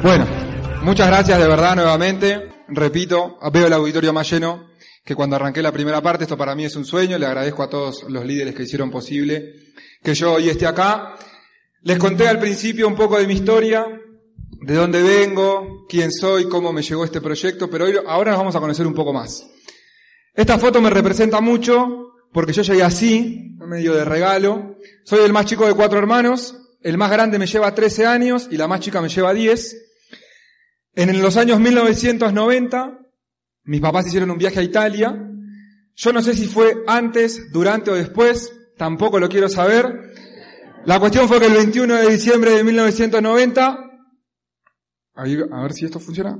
Bueno, muchas gracias de verdad nuevamente. Repito, veo el auditorio más lleno que cuando arranqué la primera parte. Esto para mí es un sueño. Le agradezco a todos los líderes que hicieron posible que yo hoy esté acá. Les conté al principio un poco de mi historia, de dónde vengo, quién soy, cómo me llegó este proyecto, pero ahora nos vamos a conocer un poco más. Esta foto me representa mucho porque yo llegué así, medio de regalo. Soy el más chico de cuatro hermanos, el más grande me lleva 13 años y la más chica me lleva 10. En los años 1990, mis papás hicieron un viaje a Italia. Yo no sé si fue antes, durante o después, tampoco lo quiero saber. La cuestión fue que el 21 de diciembre de 1990, ahí, a ver si esto funciona.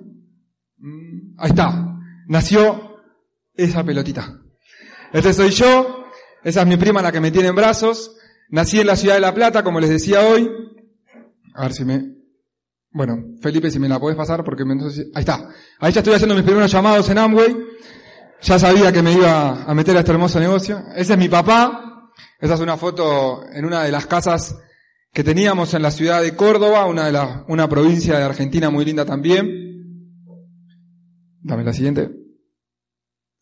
Mm, ahí está. Nació esa pelotita. Este soy yo. Esa es mi prima la que me tiene en brazos. Nací en la ciudad de La Plata, como les decía hoy. A ver si me... Bueno, Felipe, si me la podés pasar, porque me... Ahí está. Ahí ya estoy haciendo mis primeros llamados en Amway. Ya sabía que me iba a meter a este hermoso negocio. Ese es mi papá. Esa es una foto en una de las casas que teníamos en la ciudad de Córdoba, una de la, una provincia de Argentina muy linda también. Dame la siguiente.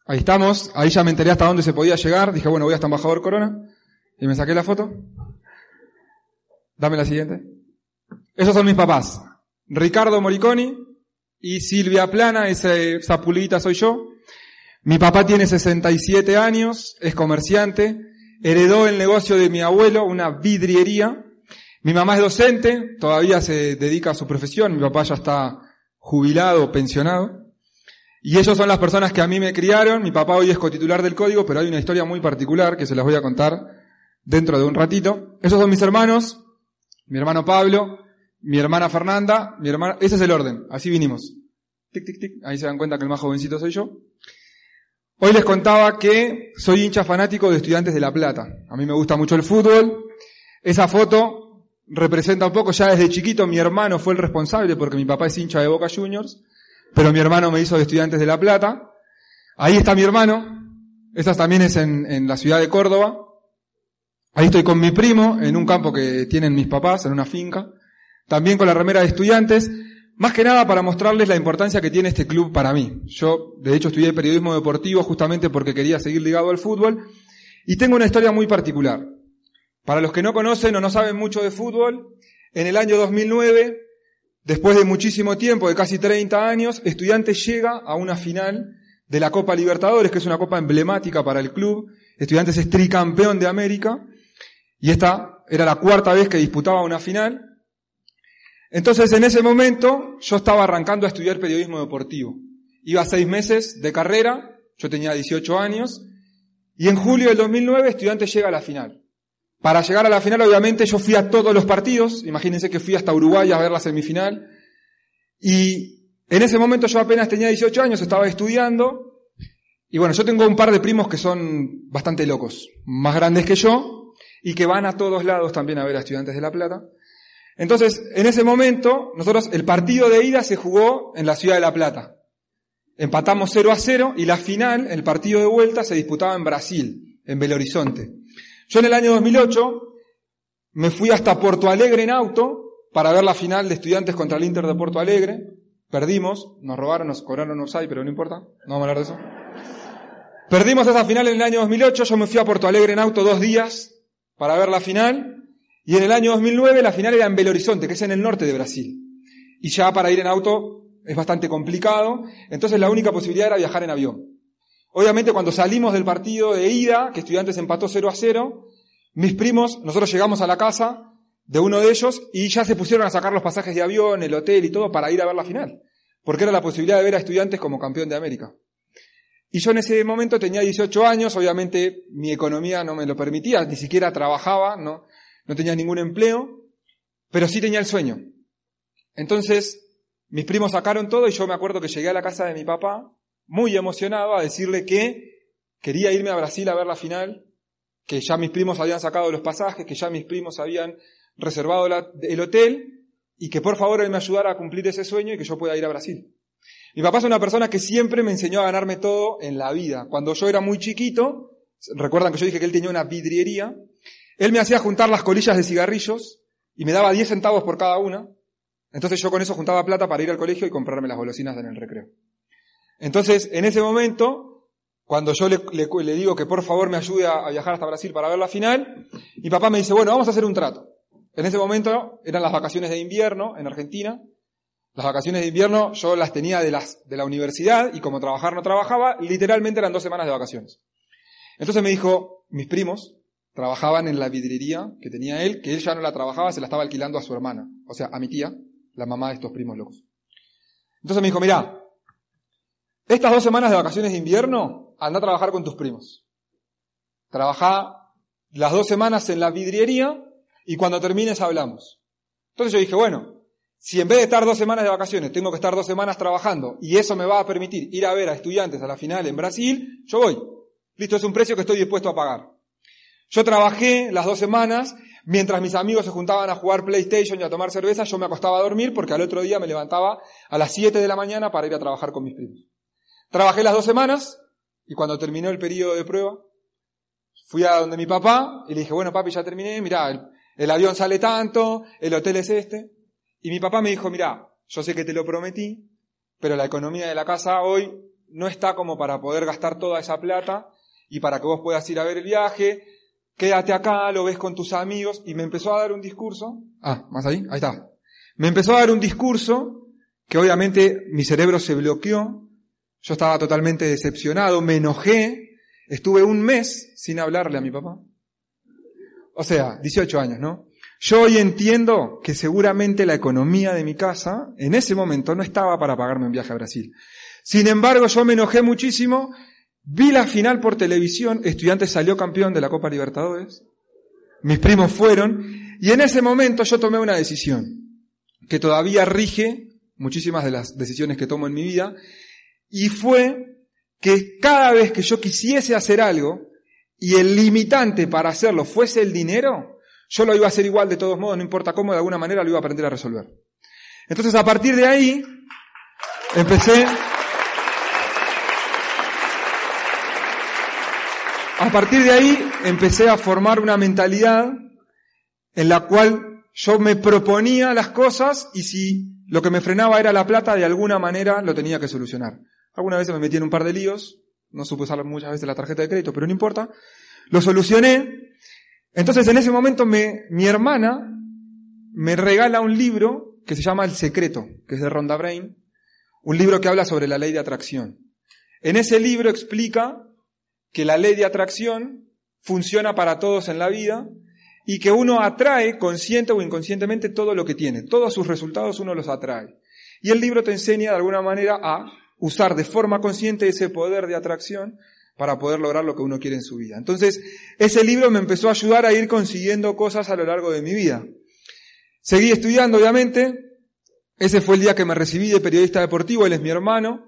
Ahí estamos. Ahí ya me enteré hasta dónde se podía llegar. Dije, bueno, voy hasta Embajador Corona. Y me saqué la foto. Dame la siguiente. Esos son mis papás. Ricardo Moriconi y Silvia Plana, esa pulita soy yo. Mi papá tiene 67 años, es comerciante, heredó el negocio de mi abuelo, una vidriería. Mi mamá es docente, todavía se dedica a su profesión, mi papá ya está jubilado, pensionado. Y ellos son las personas que a mí me criaron, mi papá hoy es cotitular del código, pero hay una historia muy particular que se las voy a contar dentro de un ratito. Esos son mis hermanos, mi hermano Pablo, mi hermana Fernanda, mi hermana, ese es el orden, así vinimos. Tic, tic, tic, ahí se dan cuenta que el más jovencito soy yo. Hoy les contaba que soy hincha fanático de Estudiantes de La Plata. A mí me gusta mucho el fútbol. Esa foto representa un poco, ya desde chiquito mi hermano fue el responsable porque mi papá es hincha de Boca Juniors, pero mi hermano me hizo de Estudiantes de La Plata. Ahí está mi hermano. Esa también es en, en la ciudad de Córdoba. Ahí estoy con mi primo en un campo que tienen mis papás, en una finca. También con la remera de estudiantes. Más que nada para mostrarles la importancia que tiene este club para mí. Yo, de hecho, estudié periodismo deportivo justamente porque quería seguir ligado al fútbol y tengo una historia muy particular. Para los que no conocen o no saben mucho de fútbol, en el año 2009, después de muchísimo tiempo, de casi 30 años, Estudiantes llega a una final de la Copa Libertadores, que es una copa emblemática para el club. Estudiantes es tricampeón de América y esta era la cuarta vez que disputaba una final. Entonces, en ese momento, yo estaba arrancando a estudiar periodismo deportivo. Iba seis meses de carrera, yo tenía 18 años, y en julio del 2009 estudiante llega a la final. Para llegar a la final, obviamente, yo fui a todos los partidos, imagínense que fui hasta Uruguay a ver la semifinal, y en ese momento yo apenas tenía 18 años, estaba estudiando, y bueno, yo tengo un par de primos que son bastante locos, más grandes que yo, y que van a todos lados también a ver a estudiantes de La Plata. Entonces, en ese momento, nosotros, el partido de ida se jugó en la ciudad de La Plata. Empatamos 0 a 0 y la final, el partido de vuelta, se disputaba en Brasil, en Belo Horizonte. Yo en el año 2008 me fui hasta Porto Alegre en auto para ver la final de estudiantes contra el Inter de Porto Alegre. Perdimos, nos robaron, nos cobraron hay, pero no importa, no vamos a hablar de eso. Perdimos esa final en el año 2008, yo me fui a Porto Alegre en auto dos días para ver la final y en el año 2009 la final era en Belo Horizonte, que es en el norte de Brasil. Y ya para ir en auto es bastante complicado, entonces la única posibilidad era viajar en avión. Obviamente cuando salimos del partido de ida, que estudiantes empató 0 a 0, mis primos, nosotros llegamos a la casa de uno de ellos y ya se pusieron a sacar los pasajes de avión, el hotel y todo para ir a ver la final. Porque era la posibilidad de ver a estudiantes como campeón de América. Y yo en ese momento tenía 18 años, obviamente mi economía no me lo permitía, ni siquiera trabajaba, ¿no? no tenía ningún empleo, pero sí tenía el sueño. Entonces, mis primos sacaron todo y yo me acuerdo que llegué a la casa de mi papá, muy emocionado, a decirle que quería irme a Brasil a ver la final, que ya mis primos habían sacado los pasajes, que ya mis primos habían reservado el hotel y que por favor él me ayudara a cumplir ese sueño y que yo pueda ir a Brasil. Mi papá es una persona que siempre me enseñó a ganarme todo en la vida. Cuando yo era muy chiquito, recuerdan que yo dije que él tenía una vidriería, él me hacía juntar las colillas de cigarrillos y me daba 10 centavos por cada una. Entonces yo con eso juntaba plata para ir al colegio y comprarme las golosinas en el recreo. Entonces, en ese momento, cuando yo le, digo que por favor me ayude a, a, viajar hasta Brasil para ver la final, mi papá me dice, bueno, vamos a hacer un trato. En ese momento eran las vacaciones de invierno en Argentina. Las vacaciones de invierno yo las tenía de, las, de la universidad y como trabajar no trabajaba, literalmente eran dos semanas de vacaciones. Entonces me dijo, mis primos trabajaban en la vidriería que tenía él, que él ya no la trabajaba, se la estaba alquilando a su hermana, o sea, a mi tía, la mamá de estos primos locos. Entonces me dijo, mira, estas dos semanas de vacaciones de invierno, anda a trabajar con tus primos. Trabajá las dos semanas en la vidriería y cuando termines hablamos. Entonces yo dije, bueno, si en vez de estar dos semanas de vacaciones tengo que estar dos semanas trabajando y eso me va a permitir ir a ver a estudiantes a la final en Brasil, yo voy. Listo, es un precio que estoy dispuesto a pagar. Yo trabajé las dos semanas, mientras mis amigos se juntaban a jugar PlayStation y a tomar cerveza, yo me acostaba a dormir porque al otro día me levantaba a las 7 de la mañana para ir a trabajar con mis primos. Trabajé las dos semanas y cuando terminó el periodo de prueba, fui a donde mi papá y le dije, bueno papi, ya terminé, mirá, el, el avión sale tanto, el hotel es este. Y mi papá me dijo, mirá, yo sé que te lo prometí, pero la economía de la casa hoy no está como para poder gastar toda esa plata y para que vos puedas ir a ver el viaje, quédate acá, lo ves con tus amigos, y me empezó a dar un discurso, ah, más ahí, ahí está, me empezó a dar un discurso que obviamente mi cerebro se bloqueó, yo estaba totalmente decepcionado, me enojé, estuve un mes sin hablarle a mi papá. O sea, 18 años, ¿no? Yo hoy entiendo que seguramente la economía de mi casa en ese momento no estaba para pagarme un viaje a Brasil. Sin embargo, yo me enojé muchísimo Vi la final por televisión, Estudiantes salió campeón de la Copa Libertadores, mis primos fueron, y en ese momento yo tomé una decisión que todavía rige muchísimas de las decisiones que tomo en mi vida, y fue que cada vez que yo quisiese hacer algo y el limitante para hacerlo fuese el dinero, yo lo iba a hacer igual de todos modos, no importa cómo, de alguna manera lo iba a aprender a resolver. Entonces a partir de ahí empecé A partir de ahí empecé a formar una mentalidad en la cual yo me proponía las cosas y si lo que me frenaba era la plata, de alguna manera lo tenía que solucionar. Alguna vez me metí en un par de líos, no supe usar muchas veces la tarjeta de crédito, pero no importa. Lo solucioné. Entonces en ese momento me, mi hermana me regala un libro que se llama El Secreto, que es de Ronda Brain, un libro que habla sobre la ley de atracción. En ese libro explica que la ley de atracción funciona para todos en la vida y que uno atrae consciente o inconscientemente todo lo que tiene. Todos sus resultados uno los atrae. Y el libro te enseña de alguna manera a usar de forma consciente ese poder de atracción para poder lograr lo que uno quiere en su vida. Entonces, ese libro me empezó a ayudar a ir consiguiendo cosas a lo largo de mi vida. Seguí estudiando, obviamente. Ese fue el día que me recibí de periodista deportivo, él es mi hermano.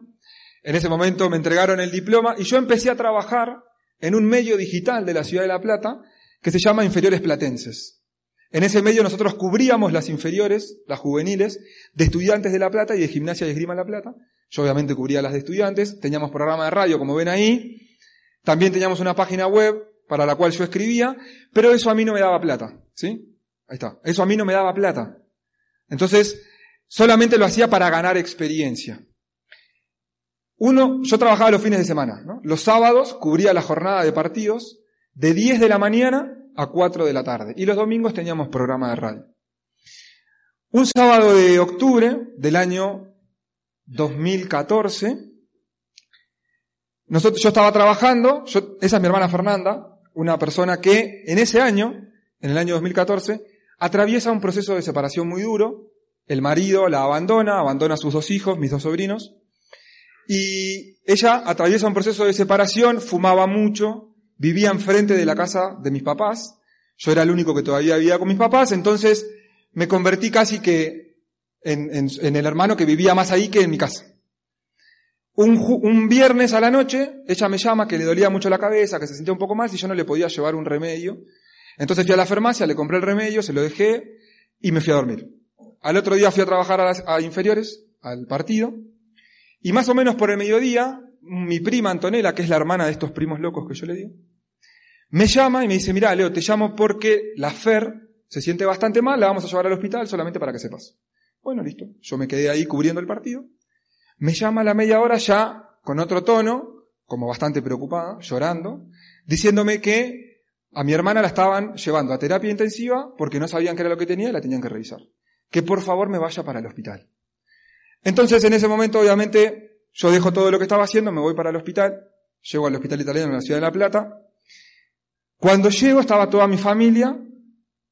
En ese momento me entregaron el diploma y yo empecé a trabajar en un medio digital de la ciudad de La Plata que se llama Inferiores Platenses. En ese medio nosotros cubríamos las inferiores, las juveniles, de estudiantes de La Plata y de gimnasia y esgrima La Plata. Yo obviamente cubría las de estudiantes, teníamos programa de radio, como ven ahí, también teníamos una página web para la cual yo escribía, pero eso a mí no me daba plata, ¿sí? Ahí está, eso a mí no me daba plata. Entonces, solamente lo hacía para ganar experiencia. Uno, yo trabajaba los fines de semana, ¿no? Los sábados cubría la jornada de partidos de 10 de la mañana a 4 de la tarde. Y los domingos teníamos programa de radio. Un sábado de octubre del año 2014, yo estaba trabajando, esa es mi hermana Fernanda, una persona que en ese año, en el año 2014, atraviesa un proceso de separación muy duro. El marido la abandona, abandona a sus dos hijos, mis dos sobrinos, y ella atraviesa un proceso de separación, fumaba mucho, vivía enfrente de la casa de mis papás. Yo era el único que todavía vivía con mis papás, entonces me convertí casi que en, el hermano que vivía más ahí que en mi casa. Un, un, viernes a la noche, ella me llama que le dolía mucho la cabeza, que se sentía un poco mal y yo no le podía llevar un remedio. Entonces fui a la farmacia, le compré el remedio, se lo dejé y me fui a dormir. Al otro día fui a trabajar a, las, inferiores, al partido, y más o menos por el mediodía, mi prima Antonella, que es la hermana de estos primos locos que yo le digo, me llama y me dice, mira, Leo, te llamo porque la Fer se siente bastante mal, la vamos a llevar al hospital solamente para que sepas. Bueno, listo. Yo me quedé ahí cubriendo el partido. Me llama a la media hora ya con otro tono, como bastante preocupada, llorando, diciéndome que a mi hermana la estaban llevando a terapia intensiva porque no sabían qué era lo que tenía y la tenían que revisar. Que por favor me vaya para el hospital. Entonces en ese momento obviamente yo dejo todo lo que estaba haciendo, me voy para el hospital, llego al hospital italiano en la ciudad de La Plata. Cuando llego estaba toda mi familia,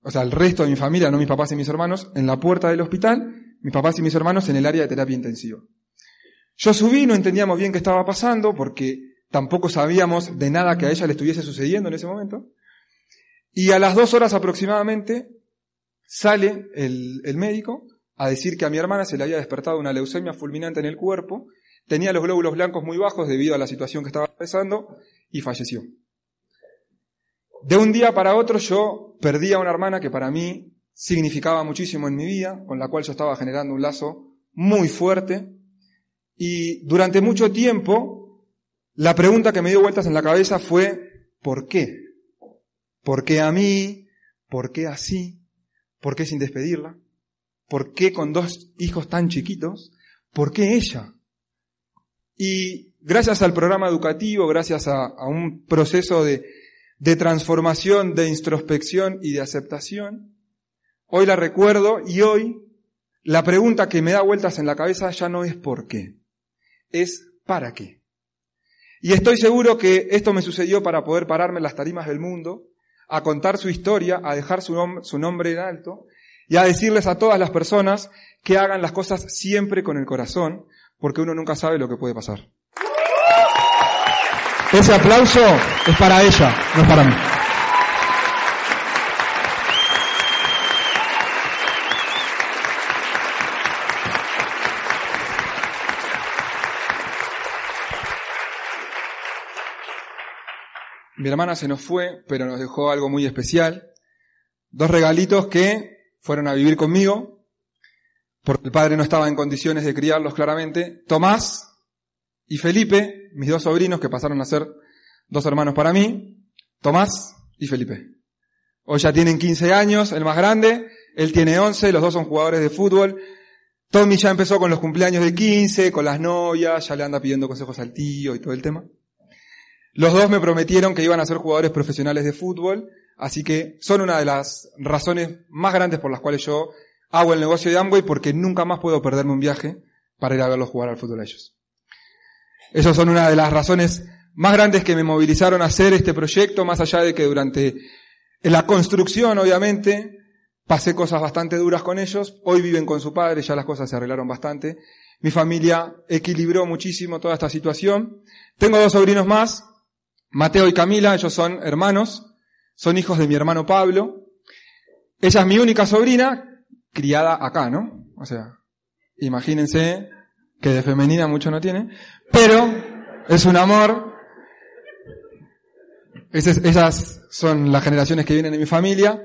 o sea, el resto de mi familia, no mis papás y mis hermanos, en la puerta del hospital, mis papás y mis hermanos en el área de terapia intensiva. Yo subí, no entendíamos bien qué estaba pasando porque tampoco sabíamos de nada que a ella le estuviese sucediendo en ese momento. Y a las dos horas aproximadamente sale el, médico a decir que a mi hermana se le había despertado una leucemia fulminante en el cuerpo, tenía los glóbulos blancos muy bajos debido a la situación que estaba pasando y falleció. De un día para otro yo perdí a una hermana que para mí significaba muchísimo en mi vida, con la cual yo estaba generando un lazo muy fuerte. Y durante mucho tiempo, la pregunta que me dio vueltas en la cabeza fue, ¿por qué? ¿Por qué a mí? ¿Por qué así? ¿Por qué sin despedirla? ¿Por qué con dos hijos tan chiquitos? ¿Por qué ella? Y gracias al programa educativo, gracias a, un proceso de transformación, de introspección y de aceptación, hoy la recuerdo y hoy la pregunta que me da vueltas en la cabeza ya no es por qué, es para qué. Y estoy seguro que esto me sucedió para poder pararme en las tarimas del mundo, a contar su historia, a dejar su, su nombre en alto y a decirles a todas las personas que hagan las cosas siempre con el corazón, porque uno nunca sabe lo que puede pasar. Ese aplauso es para ella, no es para mí. Mi hermana se nos fue, pero nos dejó algo muy especial. Dos regalitos que fueron a vivir conmigo, porque el padre no estaba en condiciones de criarlos claramente. Tomás y Felipe, mis dos sobrinos que pasaron a ser dos hermanos para mí, Tomás y Felipe. Hoy ya tienen 15 años, el más grande, él tiene 11, los dos son jugadores de fútbol. Tommy ya empezó con los cumpleaños de 15, con las novias, ya le anda pidiendo consejos al tío y todo el tema. Los dos me prometieron que iban a ser jugadores profesionales de fútbol, así que son una de las razones más grandes por las cuales yo hago el negocio de Amway, porque nunca más puedo perderme un viaje para ir a verlos jugar al fútbol a ellos. Esas son una de las razones más grandes que me movilizaron a hacer este proyecto, más allá de que durante la construcción, obviamente, pasé cosas bastante duras con ellos. Hoy viven con su padre, ya las cosas se arreglaron bastante. Mi familia equilibró muchísimo toda esta situación. Tengo dos sobrinos más, Mateo y Camila, ellos son hermanos, son hijos de mi hermano Pablo. Ella es mi única sobrina, criada acá, ¿no? O sea, imagínense que de femenina mucho no tiene, pero es un amor. Esas, son las generaciones que vienen de mi familia.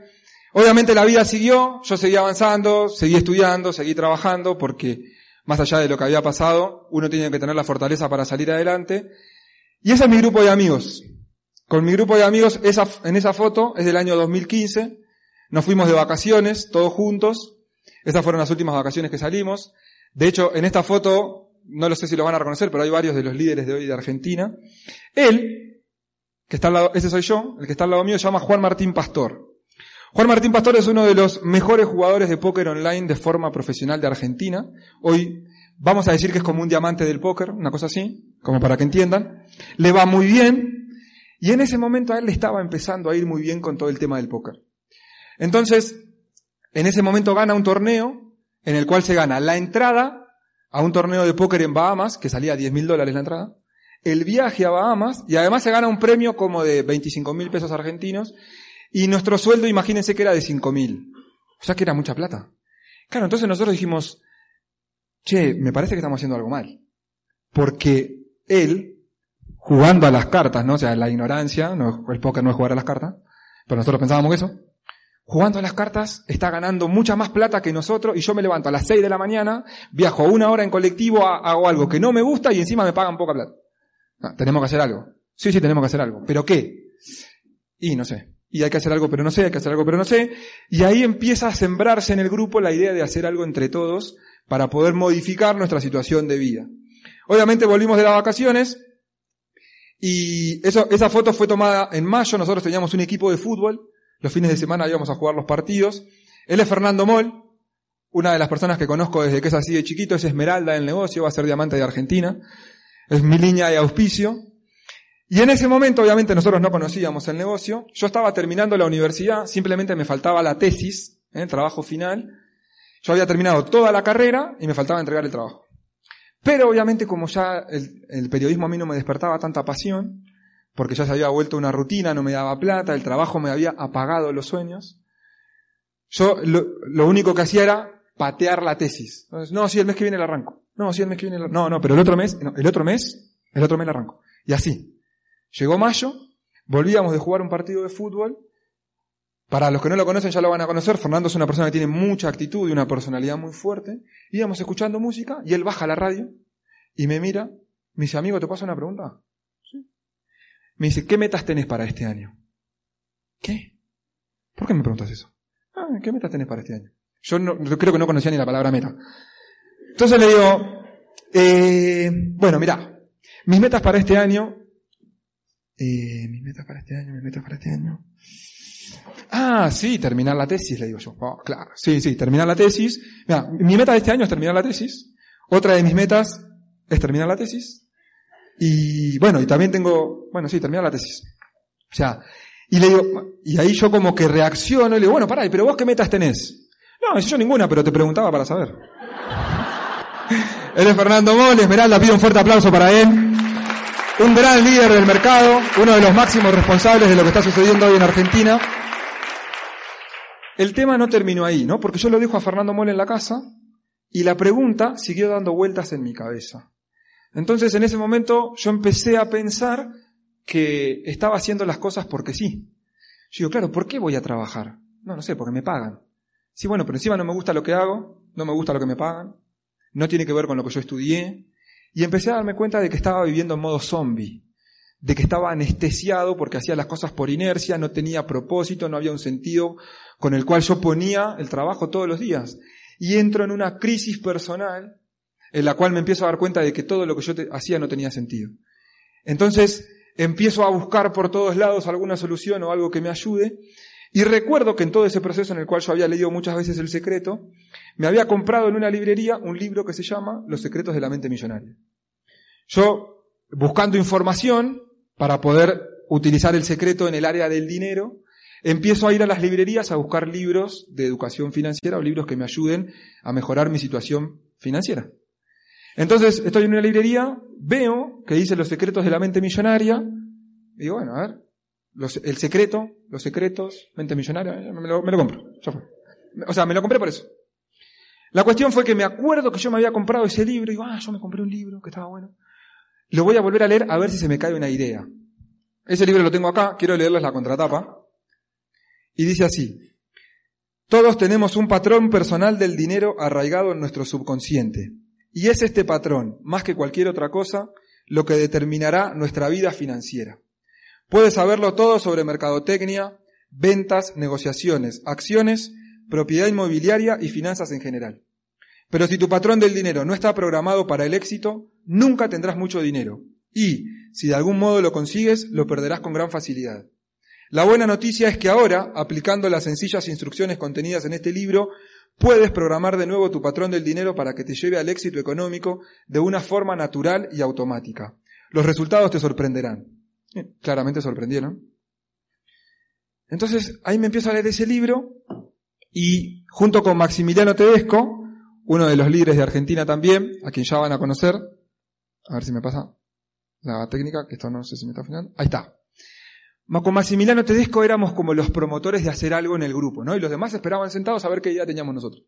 Obviamente la vida siguió, yo seguí avanzando, seguí estudiando, seguí trabajando, porque más allá de lo que había pasado, uno tiene que tener la fortaleza para salir adelante. Y ese es mi grupo de amigos. Con mi grupo de amigos, esa, en esa foto es del año 2015. Nos fuimos de vacaciones, todos juntos. Esas fueron las últimas vacaciones que salimos. De hecho, en esta foto, no lo sé si lo van a reconocer, pero hay varios de los líderes de hoy de Argentina. Él, que está al lado, ese soy yo, el que está al lado mío, se llama Juan Martín Pastor. Juan Martín Pastor es uno de los mejores jugadores de póker online de forma profesional de Argentina. Hoy vamos a decir que es como un diamante del póker, una cosa así, como para que entiendan. Le va muy bien y en ese momento a él le estaba empezando a ir muy bien con todo el tema del póker. Entonces, en ese momento gana un torneo en el cual se gana la entrada a un torneo de póker en Bahamas, que salía a 10 mil dólares la entrada, el viaje a Bahamas y además se gana un premio como de 25 mil pesos argentinos y nuestro sueldo, imagínense que era de 5 mil. O sea que era mucha plata. Claro, entonces nosotros dijimos, che, me parece que estamos haciendo algo mal. Porque él, jugando a las cartas, ¿no? O sea, la ignorancia, no, el póker no es jugar a las cartas, pero nosotros pensábamos que eso, jugando a las cartas está ganando mucha más plata que nosotros y yo me levanto a las 6 de la mañana, viajo una hora en colectivo, hago algo que no me gusta y encima me pagan poca plata. tenemos que hacer algo. Sí, sí, tenemos que hacer algo. ¿Pero qué? Y no sé. y hay que hacer algo pero no sé, hay que hacer algo pero no sé, y ahí empieza a sembrarse en el grupo la idea de hacer algo entre todos para poder modificar nuestra situación de vida. Obviamente volvimos de las vacaciones y esa foto fue tomada en mayo, nosotros teníamos un equipo de fútbol, los fines de semana íbamos a jugar los partidos. Él es Fernando Moll, una de las personas que conozco desde que es así de chiquito, es Esmeralda del negocio, va a ser diamante de Argentina, es mi línea de auspicio. Y en ese momento, obviamente, nosotros no conocíamos el negocio. Yo estaba terminando la universidad, simplemente me faltaba la tesis, ¿eh? el trabajo final. Yo había terminado toda la carrera y me faltaba entregar el trabajo. Pero obviamente, como ya el, periodismo a mí no me despertaba tanta pasión, porque ya se había vuelto una rutina, no me daba plata, el trabajo me había apagado los sueños, yo lo, único que hacía era patear la tesis. Entonces, no, si el mes que viene la arranco. No, si el mes que viene la... No, no, pero el otro mes, el otro mes, el otro mes la arranco. Y así. Llegó mayo, volvíamos de jugar un partido de fútbol. Para los que no lo conocen ya lo van a conocer. Fernando es una persona que tiene mucha actitud y una personalidad muy fuerte. Íbamos escuchando música y él baja la radio y me mira. Me dice, amigo, ¿te paso una pregunta? Sí. Me dice, ¿qué metas tenés para este año? ¿Qué? ¿Por qué me preguntas eso? Ah, ¿qué metas tenés para este año? Yo, no, yo creo que no conocía ni la palabra meta. Entonces le digo, eh, bueno, mira, mis metas para este año eh, mis metas para este año, mis metas para este año. Ah, sí, terminar la tesis, le digo yo. Oh, claro, sí, sí, terminar la tesis. Mira, mi meta de este año es terminar la tesis. Otra de mis metas es terminar la tesis. Y bueno, y también tengo, bueno, sí, terminar la tesis. O sea, y le digo, y ahí yo como que reacciono y le digo, bueno, pará, pero vos qué metas tenés? No, yo ninguna, pero te preguntaba para saber. él es Fernando Mol, Esmeralda, pido un fuerte aplauso para él un gran líder del mercado, uno de los máximos responsables de lo que está sucediendo hoy en Argentina. El tema no terminó ahí, ¿no? Porque yo lo dijo a Fernando Mole en la casa y la pregunta siguió dando vueltas en mi cabeza. Entonces en ese momento yo empecé a pensar que estaba haciendo las cosas porque sí. Yo digo, claro, ¿por qué voy a trabajar? No, no sé, porque me pagan. Sí, bueno, pero encima no me gusta lo que hago, no me gusta lo que me pagan, no tiene que ver con lo que yo estudié, y empecé a darme cuenta de que estaba viviendo en modo zombie, de que estaba anestesiado porque hacía las cosas por inercia, no tenía propósito, no había un sentido con el cual yo ponía el trabajo todos los días. Y entro en una crisis personal en la cual me empiezo a dar cuenta de que todo lo que yo hacía no tenía sentido. Entonces empiezo a buscar por todos lados alguna solución o algo que me ayude. Y recuerdo que en todo ese proceso en el cual yo había leído muchas veces el secreto, me había comprado en una librería un libro que se llama Los secretos de la mente millonaria. Yo, buscando información para poder utilizar el secreto en el área del dinero, empiezo a ir a las librerías a buscar libros de educación financiera o libros que me ayuden a mejorar mi situación financiera. Entonces, estoy en una librería, veo que dice los secretos de la mente millonaria, y digo, bueno, a ver, el secreto, los secretos, mente millonaria, me lo, me lo compro. O sea, me lo compré por eso. La cuestión fue que me acuerdo que yo me había comprado ese libro y digo, ah, yo me compré un libro que estaba bueno. Lo voy a volver a leer a ver si se me cae una idea. Ese libro lo tengo acá, quiero leerles la contratapa. Y dice así, todos tenemos un patrón personal del dinero arraigado en nuestro subconsciente. Y es este patrón, más que cualquier otra cosa, lo que determinará nuestra vida financiera. Puedes saberlo todo sobre mercadotecnia, ventas, negociaciones, acciones, propiedad inmobiliaria y finanzas en general. Pero si tu patrón del dinero no está programado para el éxito, nunca tendrás mucho dinero. Y, si de algún modo lo consigues, lo perderás con gran facilidad. La buena noticia es que ahora, aplicando las sencillas instrucciones contenidas en este libro, puedes programar de nuevo tu patrón del dinero para que te lleve al éxito económico de una forma natural y automática. Los resultados te sorprenderán. claramente sorprendieron. Entonces, ahí me empiezo a leer ese libro y junto con Maximiliano Tedesco, uno de los líderes de Argentina también, a quien ya van a conocer, a ver si me pasa la técnica, que esto no sé si me está funcionando, ahí está. Con Maximiliano Tedesco éramos como los promotores de hacer algo en el grupo, ¿no? Y los demás esperaban sentados a ver qué idea teníamos nosotros.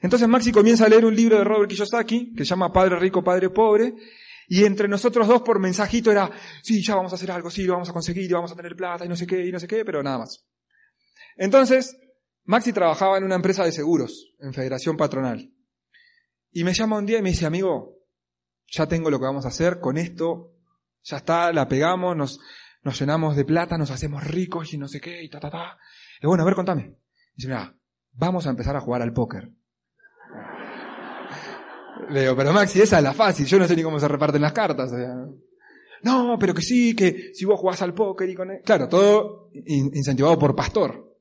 Entonces Maxi comienza a leer un libro de Robert Kiyosaki, que se llama Padre Rico, Padre Pobre, y entre nosotros dos por mensajito era, sí, ya vamos a hacer algo, sí, lo vamos a conseguir, y vamos a tener plata, y no sé qué, y no sé qué, pero nada más. Entonces, Maxi trabajaba en una empresa de seguros, en Federación Patronal. Y me llama un día y me dice, amigo, ya tengo lo que vamos a hacer con esto, ya está, la pegamos, nos, nos llenamos de plata, nos hacemos ricos y no sé qué, y ta, ta, ta. Y bueno, a ver, contame. dice, mira, vamos a empezar a jugar al póker. Le digo, pero Maxi, esa es la fácil, yo no sé ni cómo se reparten las cartas. no, pero que sí, que si vos jugás al póker y con él. Claro, todo incentivado por Pastor,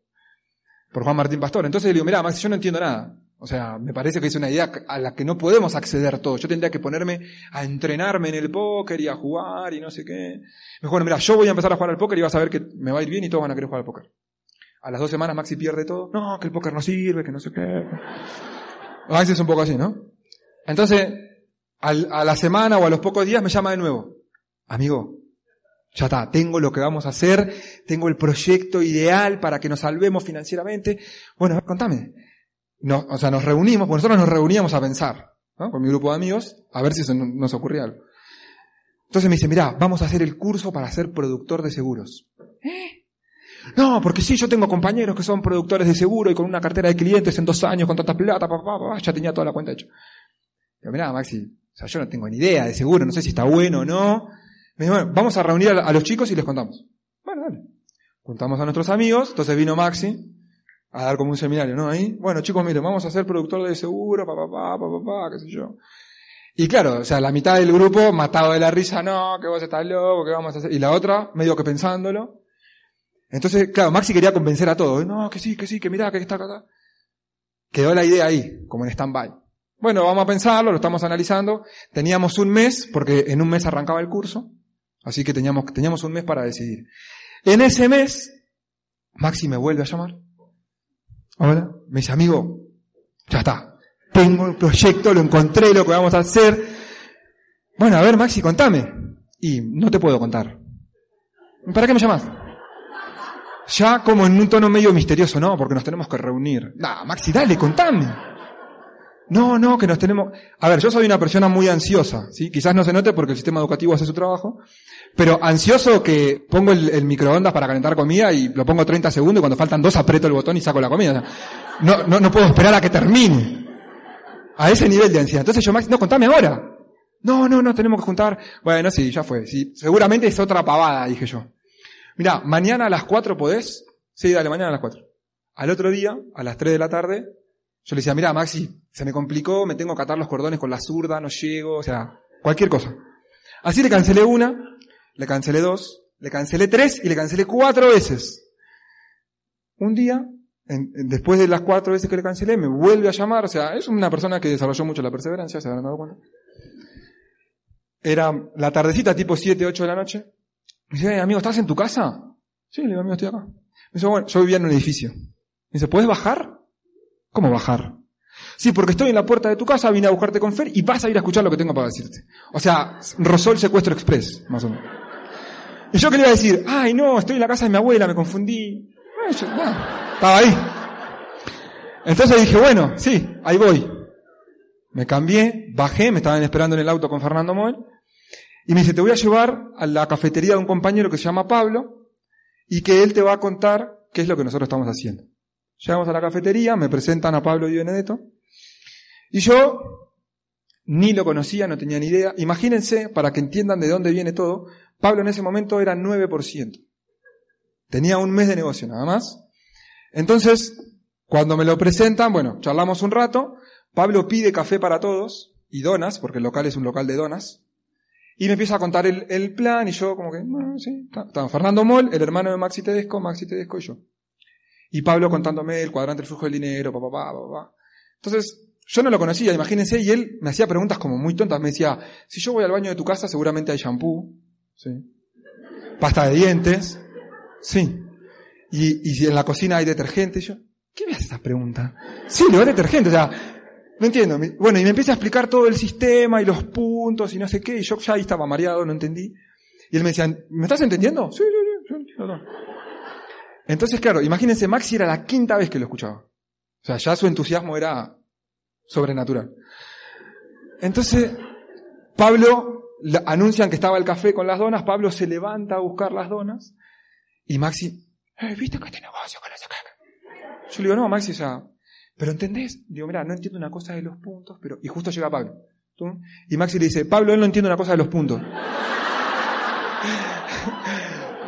por Juan Martín Pastor. Entonces le digo, mira, Maxi, yo no entiendo nada. O sea, me parece que es una idea a la que no podemos acceder todos. Yo tendría que ponerme a entrenarme en el póker y a jugar y no sé qué. Mejor, mira, yo voy a empezar a jugar al póker y vas a ver que me va a ir bien y todos van a querer jugar al póker. A las dos semanas Maxi pierde todo. No, que el póker no sirve, que no sé qué. Maxi es un poco así, ¿no? Entonces, a la semana o a los pocos días me llama de nuevo. Amigo, ya está, tengo lo que vamos a hacer, tengo el proyecto ideal para que nos salvemos financieramente. Bueno, contame no, o sea, nos reunimos, pues nosotros nos reuníamos a pensar. Con mi grupo de amigos, a ver si nos ocurría algo. Entonces me dice, mira, vamos a hacer el curso para ser productor de seguros. ¿Eh? No, porque sí, yo tengo compañeros que son productores de seguro y con una cartera de clientes en dos años con tanta plata, ya tenía toda la cuenta hecha. Digo, mira, Maxi, o sea, yo no tengo ni idea de seguro, no sé si está bueno o no. Me dice, bueno, vamos a reunir a, a los chicos y les contamos. Bueno, dale. Juntamos a nuestros amigos, entonces vino Maxi, a dar como un seminario, ¿no? Ahí, bueno, chicos, miren, vamos a ser productor de seguro, papá, papá, papá, pa, qué sé yo. Y claro, o sea, la mitad del grupo matado de la risa, no, que vos estás loco, que vamos a hacer. Y la otra, medio que pensándolo. Entonces, claro, Maxi quería convencer a todos. No, que sí, que sí, que mirá, que está acá. Quedó la idea ahí, como en stand-by. Bueno, vamos a pensarlo, lo estamos analizando. Teníamos un mes, porque en un mes arrancaba el curso. Así que teníamos, teníamos un mes para decidir. En ese mes, Maxi me vuelve a llamar. Hola, me dice, amigo, ya está. Tengo el proyecto, lo encontré, lo que vamos a hacer. Bueno, a ver, Maxi, contame. Y no te puedo contar. ¿Para qué me llamas? Ya como en un tono medio misterioso, no, porque nos tenemos que reunir. Nah, Maxi, dale, contame. No, no, que nos tenemos... A ver, yo soy una persona muy ansiosa, ¿sí? Quizás no se note porque el sistema educativo hace su trabajo, pero ansioso que pongo el, microondas para calentar comida y lo pongo 30 segundos y cuando faltan dos aprieto el botón y saco la comida. no, no, no puedo esperar a que termine. A ese nivel de ansiedad. Entonces yo, Max, no, contame ahora. No, no, no, tenemos que juntar. Bueno, sí, ya fue. Sí, seguramente es otra pavada, dije yo. Mira, mañana a las 4 podés. Sí, dale, mañana a las 4. Al otro día, a las 3 de la tarde, yo le decía, mira, Maxi, se me complicó, me tengo que atar los cordones con la zurda, no llego, o sea, cualquier cosa. Así le cancelé una, le cancelé dos, le cancelé tres y le cancelé cuatro veces. Un día, después de las cuatro veces que le cancelé, me vuelve a llamar, o sea, es una persona que desarrolló mucho la perseverancia, se habrán dado cuenta. Era la tardecita, tipo 7, 8 de la noche. Me dice, amigo, ¿estás en tu casa? Sí, le digo, amigo, estoy acá. Me dice, bueno, yo vivía en un edificio. Me dice, ¿puedes bajar? ¿Cómo bajar? Sí, porque estoy en la puerta de tu casa, vine a buscarte con Fer y vas a ir a escuchar lo que tengo para decirte. O sea, rozó el secuestro express, más o menos. Y yo quería decir, ay no, estoy en la casa de mi abuela, me confundí. estaba ahí. Entonces dije, bueno, sí, ahí voy. Me cambié, bajé, me estaban esperando en el auto con Fernando Moel. Y me dice, te voy a llevar a la cafetería de un compañero que se llama Pablo y que él te va a contar qué es lo que nosotros estamos haciendo. Llegamos a la cafetería, me presentan a Pablo y Benedetto. Y yo ni lo conocía, no tenía ni idea. Imagínense, para que entiendan de dónde viene todo, Pablo en ese momento era 9%. Tenía un mes de negocio nada más. Entonces, cuando me lo presentan, bueno, charlamos un rato, Pablo pide café para todos y donas, porque el local es un local de donas, y me empieza a contar el, plan y yo como que, bueno, sí, está. Fernando Moll, el hermano de Maxi Tedesco, Maxi Tedesco y yo. Y Pablo contándome el cuadrante del flujo del dinero, papá, papá, papá. Entonces, yo no lo conocía, imagínense, y él me hacía preguntas como muy tontas, me decía, si yo voy al baño de tu casa seguramente hay shampoo, ¿sí? Pasta de dientes, sí. Y, y si en la cocina hay detergente, yo, ¿qué me hace esa pregunta? Sí, le va detergente, o sea, no entiendo. Bueno, y me empieza a explicar todo el sistema y los puntos y no sé qué, y yo ya ahí estaba mareado, no entendí. Y él me decía, ¿me estás entendiendo? Sí, sí, sí, sí, Entonces, claro, imagínense, Maxi era la quinta vez que lo escuchaba. O sea, ya su entusiasmo era sobrenatural. Entonces, Pablo anuncian que estaba el café con las donas, Pablo se levanta a buscar las donas y Maxi, ¿viste que este negocio con esa Yo le digo, no, Maxi, o sea, ¿pero entendés? Digo, mira, no entiendo una cosa de los puntos, pero... Y justo llega Pablo. Y Maxi le dice, Pablo, él no entiende una cosa de los puntos.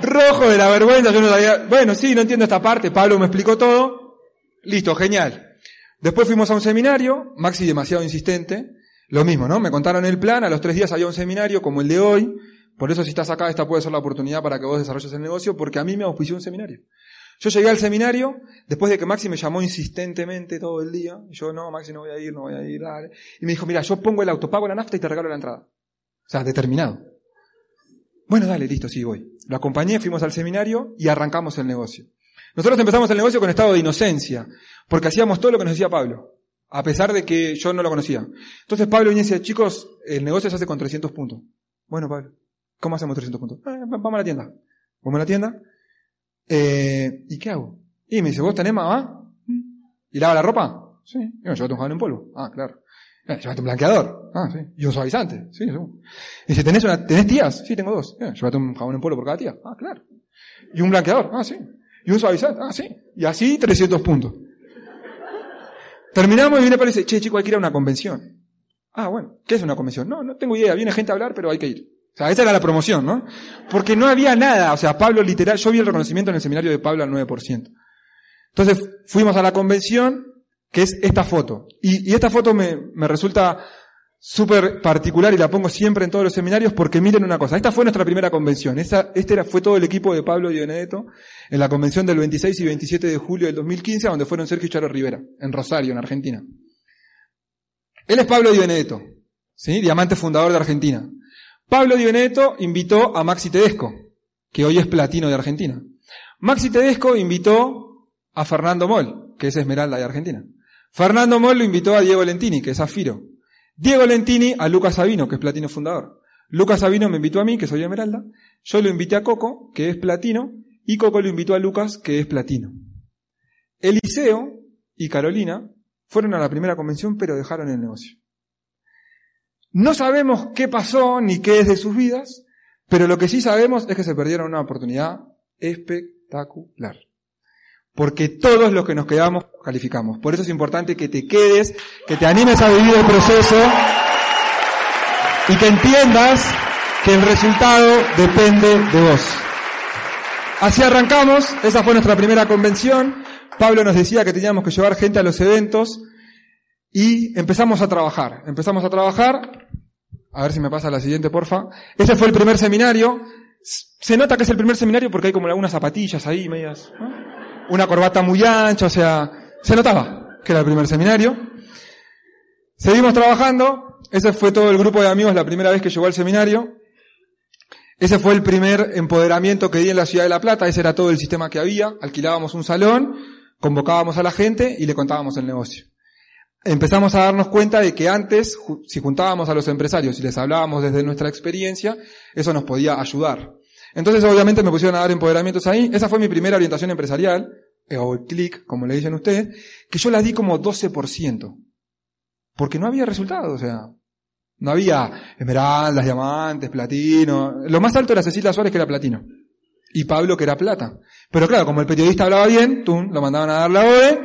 Rojo de la vergüenza, yo no sabía, bueno, sí, no entiendo esta parte, Pablo me explicó todo, listo, genial. Después fuimos a un seminario, Maxi demasiado insistente, lo mismo, ¿no? Me contaron el plan, a los tres días había un seminario como el de hoy, por eso si estás acá, esta puede ser la oportunidad para que vos desarrolles el negocio, porque a mí me auspició un seminario. Yo llegué al seminario, después de que Maxi me llamó insistentemente todo el día, y yo, no, Maxi, no voy a ir, no voy a ir, dale. Y me dijo, mira, yo pongo el auto, pago la nafta y te regalo la entrada. O sea, determinado. Bueno, dale, listo, sí, voy. Lo acompañé, fuimos al seminario y arrancamos el negocio. Nosotros empezamos el negocio con estado de inocencia, porque hacíamos todo lo que nos decía Pablo, a pesar de que yo no lo conocía. Entonces Pablo venía y decía, chicos, el negocio se hace con 300 puntos. Bueno, Pablo, ¿cómo hacemos 300 puntos? Eh, vamos a la tienda. Vamos a la tienda. Eh, ¿Y qué hago? Y me dice, ¿vos tenés mamá? ¿Y lava la ropa? Sí. Y me llévate un jabón en polvo. Ah, claro. Eh, llévate un blanqueador. Ah, sí. Y un suavizante. Sí, sí. Y dice, ¿tenés una, tenés tías? Sí, tengo dos. Eh, llévate un jabón en polvo por cada tía. Ah, claro. Y un blanqueador. Ah, sí. Y un suavizante. Ah, sí. Y así 300 puntos. Terminamos y viene para dice, che, chico, hay que ir a una convención. Ah, bueno. ¿Qué es una convención? No, no tengo idea. Viene gente a hablar, pero hay que ir. O sea, esa era la promoción, ¿no? Porque no había nada. O sea, Pablo literal, yo vi el reconocimiento en el seminario de Pablo al 9%. Entonces, fuimos a la convención, que es esta foto. Y, y esta foto me, me resulta súper particular y la pongo siempre en todos los seminarios porque miren una cosa. Esta fue nuestra primera convención. Este era, fue todo el equipo de Pablo Benedetto en la convención del 26 y 27 de julio del 2015, donde fueron Sergio y Rivera, en Rosario, en Argentina. Él es Pablo Di Benedetto, ¿sí? Diamante fundador de Argentina. Pablo Di Benedetto invitó a Maxi Tedesco, que hoy es platino de Argentina. Maxi Tedesco invitó a Fernando Moll, que es Esmeralda de Argentina. Fernando Moll lo invitó a Diego Lentini, que es Zafiro. Diego Lentini a Lucas Sabino, que es platino fundador. Lucas Sabino me invitó a mí, que soy Esmeralda. Yo lo invité a Coco, que es platino. Y Coco lo invitó a Lucas, que es platino. Eliseo y Carolina fueron a la primera convención, pero dejaron el negocio. No sabemos qué pasó ni qué es de sus vidas, pero lo que sí sabemos es que se perdieron una oportunidad espectacular. Porque todos los que nos quedamos calificamos. Por eso es importante que te quedes, que te animes a vivir el proceso y que entiendas que el resultado depende de vos. Así arrancamos, esa fue nuestra primera convención. Pablo nos decía que teníamos que llevar gente a los eventos y empezamos a trabajar. Empezamos a trabajar, a ver si me pasa la siguiente, porfa. Ese fue el primer seminario. Se nota que es el primer seminario porque hay como algunas zapatillas ahí, medias una corbata muy ancha, o sea, se notaba que era el primer seminario. Seguimos trabajando, ese fue todo el grupo de amigos la primera vez que llegó al seminario. Ese fue el primer empoderamiento que di en la ciudad de La Plata, ese era todo el sistema que había, alquilábamos un salón, convocábamos a la gente y le contábamos el negocio. Empezamos a darnos cuenta de que antes, si juntábamos a los empresarios y les hablábamos desde nuestra experiencia, eso nos podía ayudar. Entonces obviamente me pusieron a dar empoderamientos ahí. Esa fue mi primera orientación empresarial, eh, o el click, como le dicen ustedes, que yo la di como 12%. Porque no había resultados, o sea, no había esmeraldas, diamantes, platino. Lo más alto era Cecilia Suárez que era platino. Y Pablo que era plata. Pero claro, como el periodista hablaba bien, tú lo mandaban a dar la OE,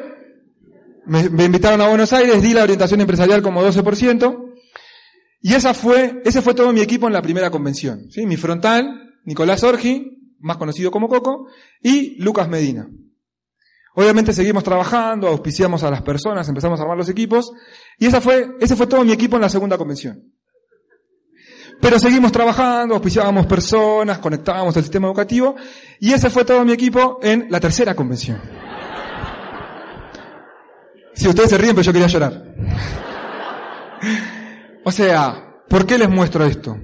me, me invitaron a Buenos Aires, di la orientación empresarial como 12%, y esa fue, ese fue todo mi equipo en la primera convención. ¿sí? Mi frontal, Nicolás Orgi, más conocido como Coco, y Lucas Medina. Obviamente seguimos trabajando, auspiciamos a las personas, empezamos a armar los equipos, y esa fue, ese fue todo mi equipo en la segunda convención. Pero seguimos trabajando, auspiciábamos personas, conectábamos el sistema educativo, y ese fue todo mi equipo en la tercera convención. Si ustedes se ríen, pero yo quería llorar. O sea, ¿por qué les muestro esto?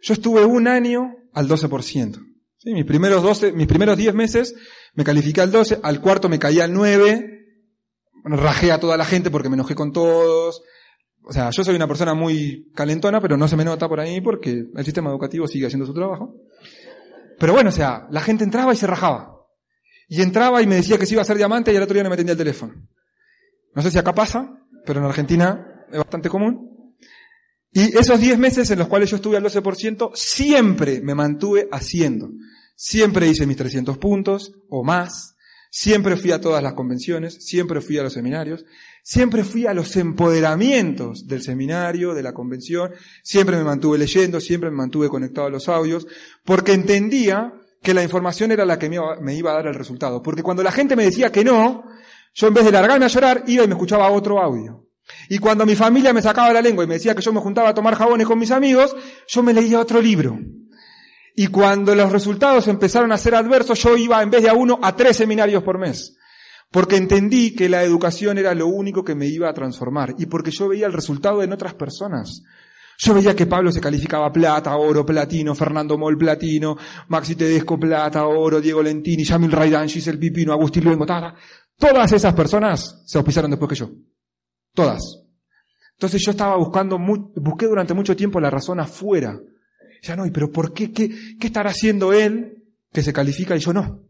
Yo estuve un año al 12%. ¿Sí? Mis primeros 12, mis primeros 10 meses me califiqué al 12, al cuarto me caí al 9, rajé a toda la gente porque me enojé con todos. O sea, yo soy una persona muy calentona, pero no se me nota por ahí porque el sistema educativo sigue haciendo su trabajo. Pero bueno, o sea, la gente entraba y se rajaba. Y entraba y me decía que se iba a ser diamante y el otro día no me atendía el teléfono. No sé si acá pasa, pero en Argentina es bastante común. Y esos 10 meses en los cuales yo estuve al 12%, siempre me mantuve haciendo. Siempre hice mis 300 puntos o más. Siempre fui a todas las convenciones, siempre fui a los seminarios, siempre fui a los empoderamientos del seminario, de la convención, siempre me mantuve leyendo, siempre me mantuve conectado a los audios, porque entendía que la información era la que me iba a dar el resultado. Porque cuando la gente me decía que no, yo en vez de largarme a llorar, iba y me escuchaba otro audio. Y cuando mi familia me sacaba la lengua y me decía que yo me juntaba a tomar jabones con mis amigos, yo me leía otro libro. Y cuando los resultados empezaron a ser adversos, yo iba en vez de a uno a tres seminarios por mes. Porque entendí que la educación era lo único que me iba a transformar. Y porque yo veía el resultado en otras personas. Yo veía que Pablo se calificaba plata, oro, platino, Fernando Moll platino, Maxi Tedesco plata, oro, Diego Lentini, Yamil Raidan, Giselle Pipino, Agustín Luengo, Todas esas personas se auspiciaron después que yo. Todas. Entonces yo estaba buscando, busqué durante mucho tiempo la razón afuera. Ya no, pero ¿por qué? ¿Qué, qué estará haciendo él que se califica y yo no?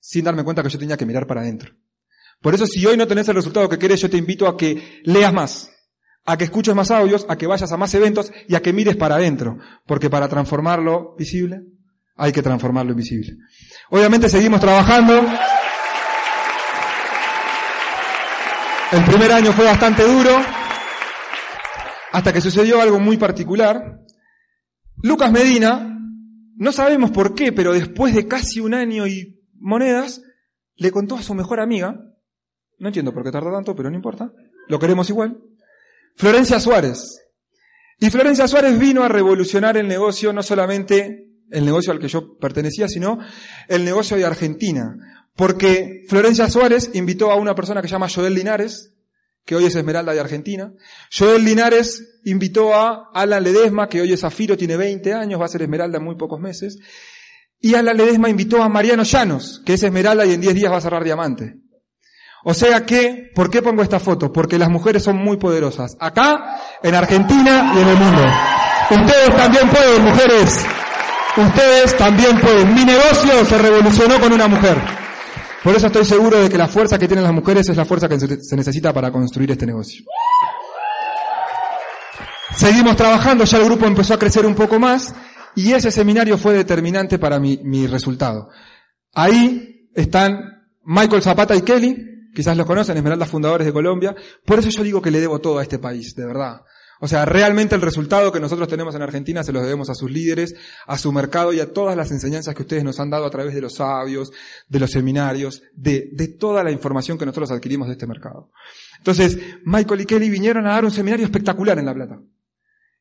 Sin darme cuenta que yo tenía que mirar para adentro. Por eso si hoy no tenés el resultado que querés, yo te invito a que leas más, a que escuches más audios, a que vayas a más eventos y a que mires para adentro. Porque para transformarlo visible, hay que transformarlo invisible. Obviamente seguimos trabajando. El primer año fue bastante duro, hasta que sucedió algo muy particular. Lucas Medina, no sabemos por qué, pero después de casi un año y monedas, le contó a su mejor amiga, no entiendo por qué tarda tanto, pero no importa, lo queremos igual, Florencia Suárez. Y Florencia Suárez vino a revolucionar el negocio, no solamente el negocio al que yo pertenecía, sino el negocio de Argentina. Porque Florencia Suárez invitó a una persona que se llama Joel Linares, que hoy es Esmeralda de Argentina. Joel Linares invitó a Alan Ledesma, que hoy es Zafiro, tiene 20 años, va a ser Esmeralda en muy pocos meses. Y Alan Ledesma invitó a Mariano Llanos, que es Esmeralda y en 10 días va a cerrar Diamante. O sea que, ¿por qué pongo esta foto? Porque las mujeres son muy poderosas. Acá, en Argentina y en el mundo. Ustedes también pueden, mujeres. Ustedes también pueden. Mi negocio se revolucionó con una mujer. Por eso estoy seguro de que la fuerza que tienen las mujeres es la fuerza que se necesita para construir este negocio. Seguimos trabajando, ya el grupo empezó a crecer un poco más y ese seminario fue determinante para mi, mi resultado. Ahí están Michael Zapata y Kelly, quizás los conocen, Esmeraldas Fundadores de Colombia. Por eso yo digo que le debo todo a este país, de verdad. O sea, realmente el resultado que nosotros tenemos en Argentina se lo debemos a sus líderes, a su mercado y a todas las enseñanzas que ustedes nos han dado a través de los sabios, de los seminarios, de, de toda la información que nosotros adquirimos de este mercado. Entonces, Michael y Kelly vinieron a dar un seminario espectacular en La Plata.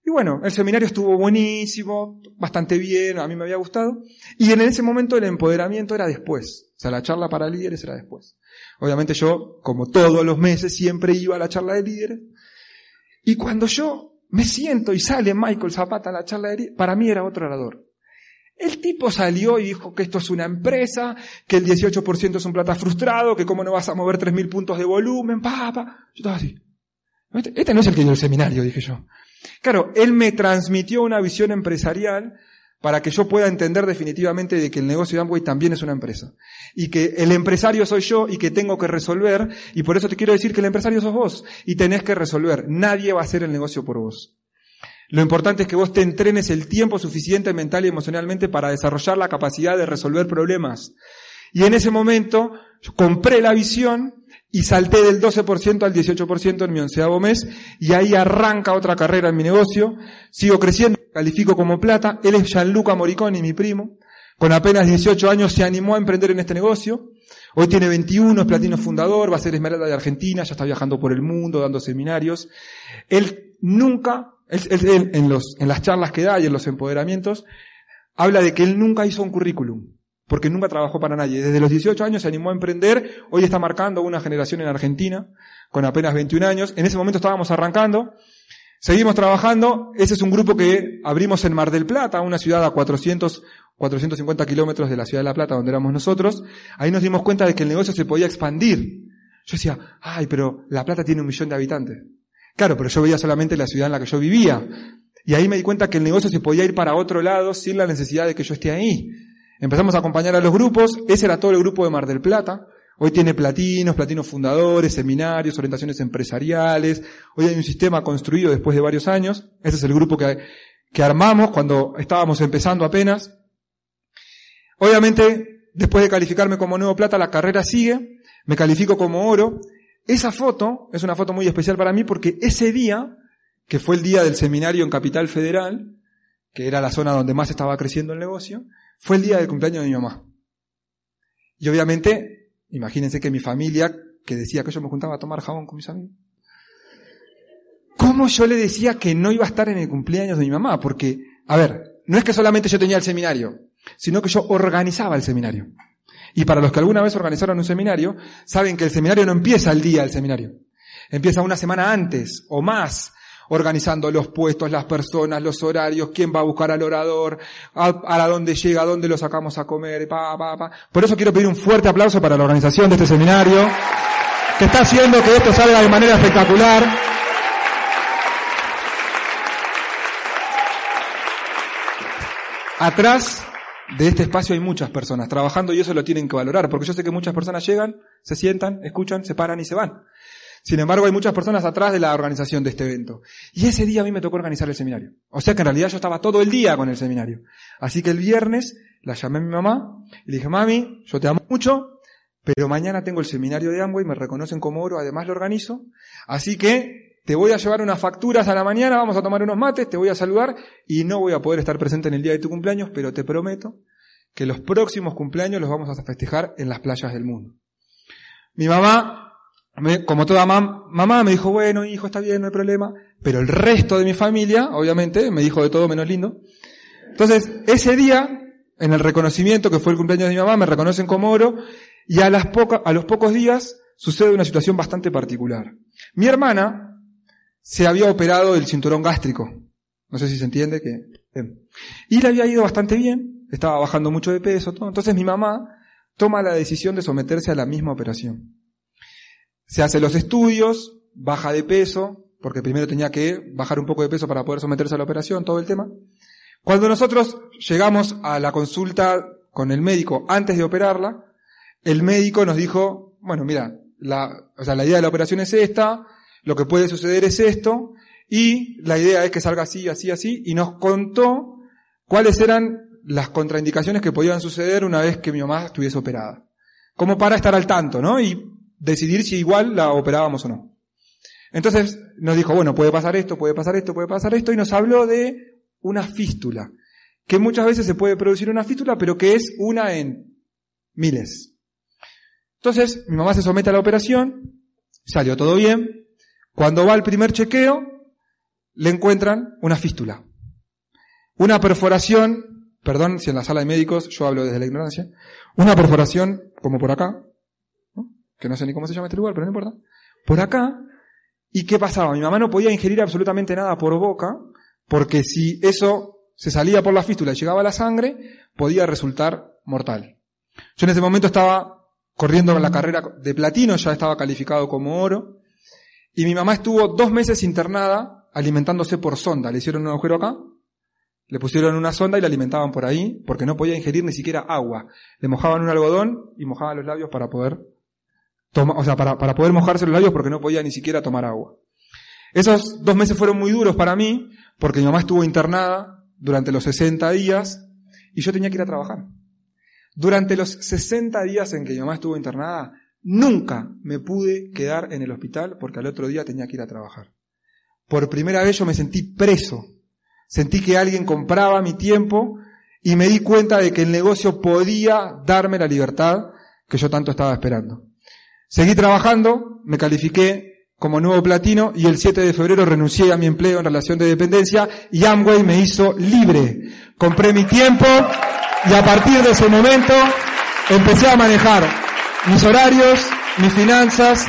Y bueno, el seminario estuvo buenísimo, bastante bien, a mí me había gustado. Y en ese momento el empoderamiento era después. O sea, la charla para líderes era después. Obviamente yo, como todos los meses, siempre iba a la charla de líderes. Y cuando yo me siento y sale Michael Zapata a la charla para mí era otro orador. El tipo salió y dijo que esto es una empresa, que el 18% es un plata frustrado, que cómo no vas a mover 3.000 puntos de volumen, papá. Yo estaba así. Este, este no es el que dio el seminario, dije yo. Claro, él me transmitió una visión empresarial para que yo pueda entender definitivamente de que el negocio de Amway también es una empresa. Y que el empresario soy yo y que tengo que resolver, y por eso te quiero decir que el empresario sos vos, y tenés que resolver. Nadie va a hacer el negocio por vos. Lo importante es que vos te entrenes el tiempo suficiente mental y emocionalmente para desarrollar la capacidad de resolver problemas. Y en ese momento compré la visión y salté del 12% al 18% en mi onceavo mes y ahí arranca otra carrera en mi negocio. Sigo creciendo, califico como plata. Él es Gianluca Moriconi, mi primo. Con apenas 18 años se animó a emprender en este negocio. Hoy tiene 21, es platino fundador, va a ser Esmeralda de Argentina, ya está viajando por el mundo, dando seminarios. Él nunca, él, en, los, en las charlas que da y en los empoderamientos, habla de que él nunca hizo un currículum porque nunca trabajó para nadie. Desde los 18 años se animó a emprender, hoy está marcando una generación en Argentina, con apenas 21 años. En ese momento estábamos arrancando, seguimos trabajando, ese es un grupo que abrimos en Mar del Plata, una ciudad a 400, 450 kilómetros de la ciudad de La Plata, donde éramos nosotros. Ahí nos dimos cuenta de que el negocio se podía expandir. Yo decía, ay, pero La Plata tiene un millón de habitantes. Claro, pero yo veía solamente la ciudad en la que yo vivía. Y ahí me di cuenta que el negocio se podía ir para otro lado sin la necesidad de que yo esté ahí. Empezamos a acompañar a los grupos, ese era todo el grupo de Mar del Plata. Hoy tiene platinos, platinos fundadores, seminarios, orientaciones empresariales. Hoy hay un sistema construido después de varios años. Ese es el grupo que, que armamos cuando estábamos empezando apenas. Obviamente, después de calificarme como nuevo plata, la carrera sigue. Me califico como oro. Esa foto es una foto muy especial para mí porque ese día, que fue el día del seminario en Capital Federal, que era la zona donde más estaba creciendo el negocio, fue el día del cumpleaños de mi mamá. Y obviamente, imagínense que mi familia, que decía que yo me juntaba a tomar jabón con mis amigos, ¿cómo yo le decía que no iba a estar en el cumpleaños de mi mamá? Porque, a ver, no es que solamente yo tenía el seminario, sino que yo organizaba el seminario. Y para los que alguna vez organizaron un seminario, saben que el seminario no empieza el día del seminario. Empieza una semana antes o más, organizando los puestos, las personas, los horarios, quién va a buscar al orador, a, a dónde llega, a dónde lo sacamos a comer, pa, pa, pa. Por eso quiero pedir un fuerte aplauso para la organización de este seminario, que está haciendo que esto salga de manera espectacular. Atrás de este espacio hay muchas personas trabajando y eso lo tienen que valorar, porque yo sé que muchas personas llegan, se sientan, escuchan, se paran y se van. Sin embargo, hay muchas personas atrás de la organización de este evento. Y ese día a mí me tocó organizar el seminario. O sea que en realidad yo estaba todo el día con el seminario. Así que el viernes la llamé a mi mamá y le dije, mami, yo te amo mucho, pero mañana tengo el seminario de Amway, me reconocen como oro, además lo organizo. Así que te voy a llevar unas facturas a la mañana, vamos a tomar unos mates, te voy a saludar y no voy a poder estar presente en el día de tu cumpleaños, pero te prometo que los próximos cumpleaños los vamos a festejar en las playas del mundo. Mi mamá como toda mamá, me dijo, bueno, hijo, está bien, no hay problema. Pero el resto de mi familia, obviamente, me dijo de todo menos lindo. Entonces, ese día, en el reconocimiento que fue el cumpleaños de mi mamá, me reconocen como oro, y a, las a los pocos días sucede una situación bastante particular. Mi hermana se había operado el cinturón gástrico. No sé si se entiende que... Y le había ido bastante bien, estaba bajando mucho de peso, todo. Entonces mi mamá toma la decisión de someterse a la misma operación se hace los estudios, baja de peso, porque primero tenía que bajar un poco de peso para poder someterse a la operación, todo el tema. Cuando nosotros llegamos a la consulta con el médico antes de operarla, el médico nos dijo, bueno, mira, la, o sea, la idea de la operación es esta, lo que puede suceder es esto, y la idea es que salga así, así, así, y nos contó cuáles eran las contraindicaciones que podían suceder una vez que mi mamá estuviese operada. Como para estar al tanto, ¿no? Decidir si igual la operábamos o no. Entonces nos dijo, bueno, puede pasar esto, puede pasar esto, puede pasar esto, y nos habló de una fístula, que muchas veces se puede producir una fístula, pero que es una en miles. Entonces, mi mamá se somete a la operación, salió todo bien, cuando va al primer chequeo, le encuentran una fístula. Una perforación, perdón si en la sala de médicos yo hablo desde la ignorancia, una perforación como por acá, que no sé ni cómo se llama este lugar, pero no importa, por acá, ¿y qué pasaba? Mi mamá no podía ingerir absolutamente nada por boca, porque si eso se salía por la fístula y llegaba a la sangre, podía resultar mortal. Yo en ese momento estaba corriendo la carrera de platino, ya estaba calificado como oro, y mi mamá estuvo dos meses internada alimentándose por sonda. Le hicieron un agujero acá, le pusieron una sonda y la alimentaban por ahí, porque no podía ingerir ni siquiera agua. Le mojaban un algodón y mojaban los labios para poder o sea, para, para poder mojarse los labios porque no podía ni siquiera tomar agua. Esos dos meses fueron muy duros para mí porque mi mamá estuvo internada durante los 60 días y yo tenía que ir a trabajar. Durante los 60 días en que mi mamá estuvo internada, nunca me pude quedar en el hospital porque al otro día tenía que ir a trabajar. Por primera vez yo me sentí preso. Sentí que alguien compraba mi tiempo y me di cuenta de que el negocio podía darme la libertad que yo tanto estaba esperando. Seguí trabajando, me califiqué como nuevo platino y el 7 de febrero renuncié a mi empleo en relación de dependencia y Amway me hizo libre. Compré mi tiempo y a partir de ese momento empecé a manejar mis horarios, mis finanzas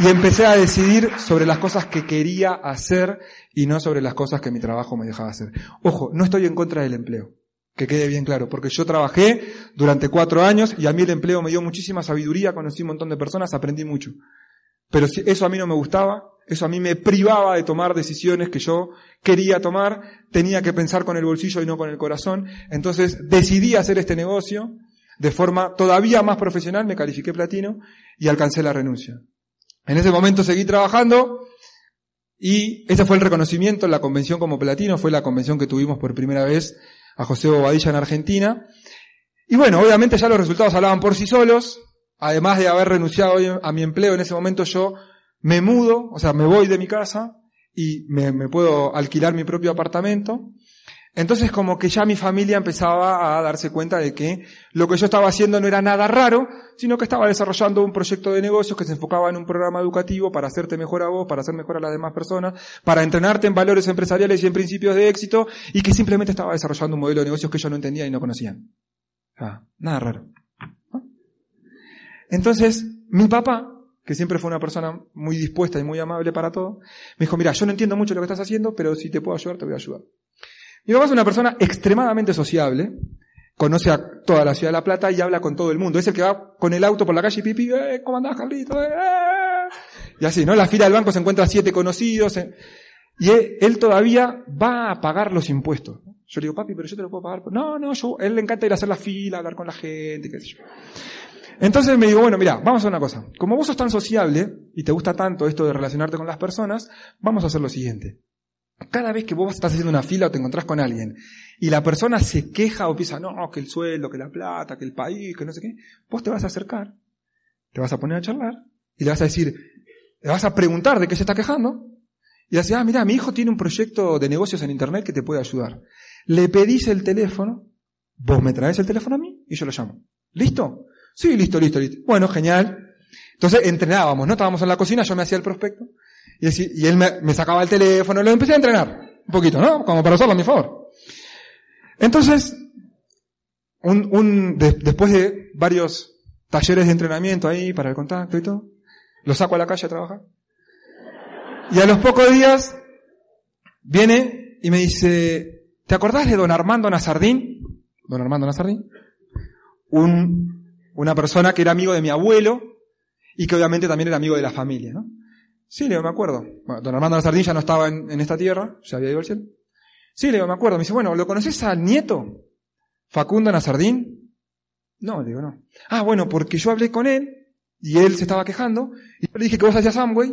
y empecé a decidir sobre las cosas que quería hacer y no sobre las cosas que mi trabajo me dejaba hacer. Ojo, no estoy en contra del empleo. Que quede bien claro, porque yo trabajé durante cuatro años y a mí el empleo me dio muchísima sabiduría, conocí un montón de personas, aprendí mucho. Pero eso a mí no me gustaba, eso a mí me privaba de tomar decisiones que yo quería tomar, tenía que pensar con el bolsillo y no con el corazón, entonces decidí hacer este negocio de forma todavía más profesional, me califiqué platino y alcancé la renuncia. En ese momento seguí trabajando y ese fue el reconocimiento en la convención como platino, fue la convención que tuvimos por primera vez a José Bobadilla en Argentina. Y bueno, obviamente ya los resultados hablaban por sí solos. Además de haber renunciado a mi empleo en ese momento, yo me mudo, o sea, me voy de mi casa y me, puedo alquilar mi propio apartamento. Entonces como que ya mi familia empezaba a darse cuenta de que lo que yo estaba haciendo no era nada raro, sino que estaba desarrollando un proyecto de negocios que se enfocaba en un programa educativo para hacerte mejor a vos, para hacer mejor a las demás personas, para entrenarte en valores empresariales y en principios de éxito, y que simplemente estaba desarrollando un modelo de negocios que yo no entendía y no conocían. nada raro. Entonces, mi papá, que siempre fue una persona muy dispuesta y muy amable para todo, me dijo, mira, yo no entiendo mucho lo que estás haciendo, pero si te puedo ayudar, te voy a ayudar. Mi papá es una persona extremadamente sociable, conoce a toda la ciudad de La Plata y habla con todo el mundo. Es el que va con el auto por la calle y pipi, eh, ¿cómo andás, Carlito? Eh, eh". Y así, ¿no? La fila del banco se encuentra siete conocidos. Eh. Y él, todavía va a pagar los impuestos. Yo le digo, papi, pero yo te lo puedo pagar. No, no, yo, él le encanta ir a hacer la fila, hablar con la gente, qué sé yo. Entonces me digo, bueno, mira, vamos a hacer una cosa. Como vos sos tan sociable y te gusta tanto esto de relacionarte con las personas, vamos a hacer lo siguiente. Cada vez que vos estás haciendo una fila o te encontrás con alguien y la persona se queja o piensa, no, que el sueldo, que la plata, que el país, que no sé qué, vos te vas a acercar, te vas a poner a charlar y le vas a decir, le vas a preguntar de qué se está quejando y le vas a decir, ah, mira, mi hijo tiene un proyecto de negocios en internet que te puede ayudar. Le pedís el teléfono, vos me traes el teléfono a mí y yo lo llamo. ¿Listo? Sí, listo, listo, listo. Bueno, genial. Entonces entrenábamos, ¿no? Estábamos en la cocina, yo me hacía el prospecto y, él me, sacaba el teléfono, lo empecé a entrenar un poquito, ¿no? Como para usarlo a mi favor. Entonces, un, después de varios talleres de entrenamiento ahí para el contacto y todo, lo saco a la calle a trabajar. Y a los pocos días viene y me dice, ¿te acordás de don Armando Nazardín? Don Armando Nazardín. Un, una persona que era amigo de mi abuelo y que obviamente también era amigo de la familia, ¿no? Sí, le digo, me acuerdo. Bueno, don Armando Nazardín ya no estaba en, esta tierra, ya había ido al cielo. Sí, le digo, me acuerdo. Me dice, bueno, ¿lo conoces al nieto? Facundo Nazardín. No, le digo, no. Ah, bueno, porque yo hablé con él y él se estaba quejando y yo le dije que vos hacías Amway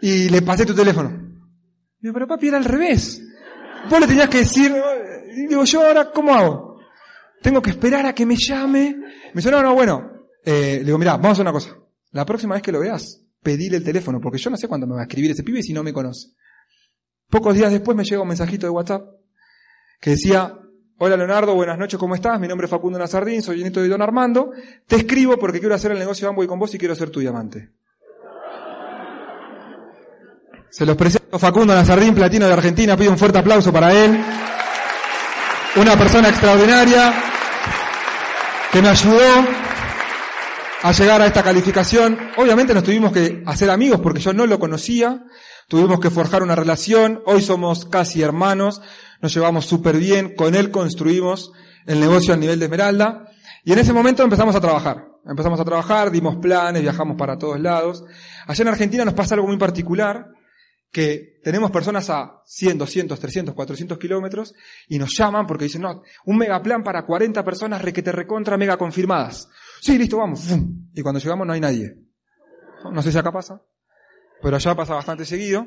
y le pasé tu teléfono. Digo, pero papi, era al revés. Vos le tenías que decir, y digo, yo ahora, ¿cómo hago? Tengo que esperar a que me llame. Me dice, no, no, bueno. Eh, le digo, mira, vamos a hacer una cosa. La próxima vez que lo veas, pedirle el teléfono, porque yo no sé cuándo me va a escribir ese pibe si no me conoce. Pocos días después me llega un mensajito de WhatsApp que decía, hola Leonardo, buenas noches, ¿cómo estás? Mi nombre es Facundo Nazardín, soy nieto de Don Armando. Te escribo porque quiero hacer el negocio de Amway con vos y quiero ser tu diamante. Se los presento Facundo Nazardín, platino de Argentina, pido un fuerte aplauso para él. Una persona extraordinaria que me ayudó a llegar a esta calificación. Obviamente nos tuvimos que hacer amigos porque yo no lo conocía, tuvimos que forjar una relación, hoy somos casi hermanos, nos llevamos súper bien, con él construimos el negocio a nivel de Esmeralda y en ese momento empezamos a trabajar. Empezamos a trabajar, dimos planes, viajamos para todos lados. Allá en Argentina nos pasa algo muy particular, que tenemos personas a 100, 200, 300, 400 kilómetros y nos llaman porque dicen, no, un megaplan para 40 personas requete recontra mega confirmadas. Sí, listo, vamos. Y cuando llegamos no hay nadie. No sé si acá pasa, pero allá pasa bastante seguido.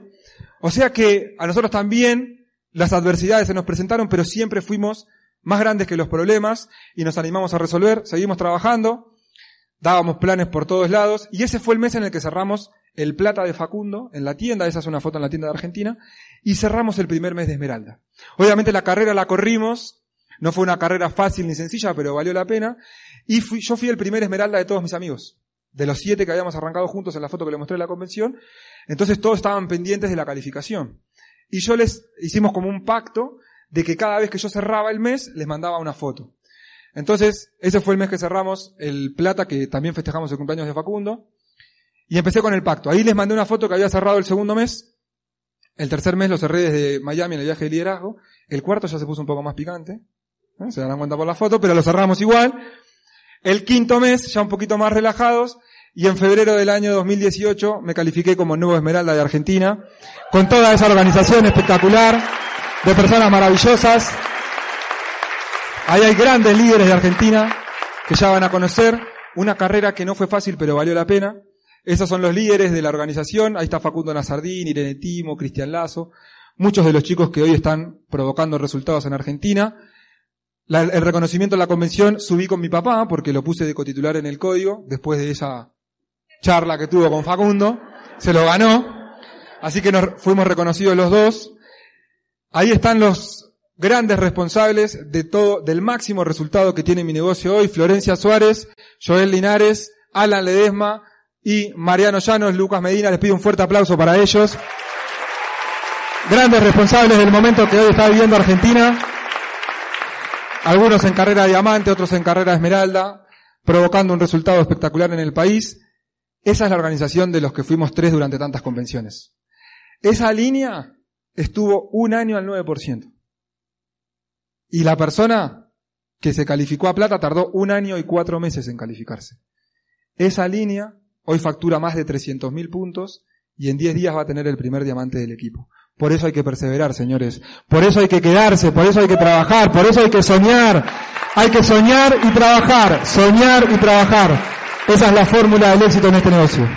O sea que a nosotros también las adversidades se nos presentaron, pero siempre fuimos más grandes que los problemas y nos animamos a resolver, seguimos trabajando, dábamos planes por todos lados y ese fue el mes en el que cerramos el plata de Facundo en la tienda, esa es una foto en la tienda de Argentina, y cerramos el primer mes de Esmeralda. Obviamente la carrera la corrimos, no fue una carrera fácil ni sencilla, pero valió la pena, y yo fui el primer Esmeralda de todos mis amigos. De los siete que habíamos arrancado juntos en la foto que le mostré en la convención. Entonces todos estaban pendientes de la calificación. Y yo les hicimos como un pacto de que cada vez que yo cerraba el mes, les mandaba una foto. Entonces, ese fue el mes que cerramos el plata, que también festejamos el cumpleaños de Facundo. Y empecé con el pacto. Ahí les mandé una foto que había cerrado el segundo mes. El tercer mes lo cerré desde Miami en el viaje de liderazgo. El cuarto ya se puso un poco más picante. ¿eh? Se darán cuenta por la foto, pero lo cerramos igual. El quinto mes, ya un poquito más relajados, y en febrero del año 2018 me califiqué como nuevo Esmeralda de Argentina, con toda esa organización espectacular, de personas maravillosas. Ahí hay grandes líderes de Argentina que ya van a conocer una carrera que no fue fácil pero valió la pena. Esos son los líderes de la organización. Ahí está Facundo Nazardín, Irene Timo, Cristian Lazo, muchos de los chicos que hoy están provocando resultados en Argentina el reconocimiento de la convención subí con mi papá porque lo puse de cotitular en el código después de esa charla que tuvo con Facundo. Se lo ganó. Así que nos fuimos reconocidos los dos. Ahí están los, grandes responsables de todo, del máximo resultado que tiene mi negocio hoy, Florencia Suárez, Joel Linares, Alan Ledesma y Mariano Llanos, Lucas Medina. Les pido un fuerte aplauso para ellos. Grandes responsables del momento que hoy está viviendo Argentina. Algunos en carrera diamante, otros en carrera esmeralda, provocando un resultado espectacular en el país. Esa es la organización de los que fuimos tres durante tantas convenciones. Esa línea estuvo un año al 9%. Y la persona que se calificó a plata tardó un año y cuatro meses en calificarse. Esa línea hoy factura más de 300.000 puntos y en 10 días va a tener el primer diamante del equipo. Por eso hay que perseverar, señores. Por eso hay que quedarse, por eso hay que trabajar, por eso hay que soñar. Hay que soñar y trabajar, soñar y trabajar. Esa es la fórmula del éxito en este negocio.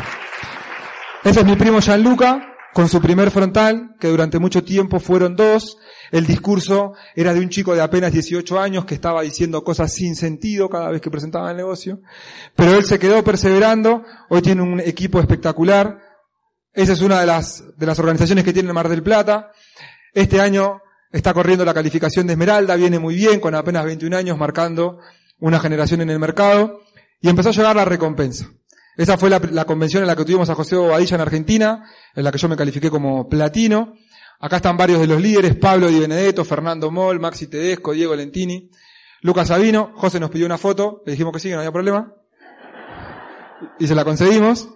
Ese es mi primo Gianluca, con su primer frontal, que durante mucho tiempo fueron dos. El discurso era de un chico de apenas 18 años que estaba diciendo cosas sin sentido cada vez que presentaba el negocio. Pero él se quedó perseverando. Hoy tiene un equipo espectacular. Esa es una de las, de las organizaciones que tiene el Mar del Plata. Este año está corriendo la calificación de Esmeralda, viene muy bien, con apenas 21 años, marcando una generación en el mercado. Y empezó a llegar la recompensa. Esa fue la, convención en la que tuvimos a José Bobadilla en Argentina, en la que yo me califiqué como platino. Acá están varios de los líderes, Pablo Di Benedetto, Fernando Moll, Maxi Tedesco, Diego Lentini, Lucas Sabino, José nos pidió una foto, le dijimos que sí, que no había problema. Y se la concedimos.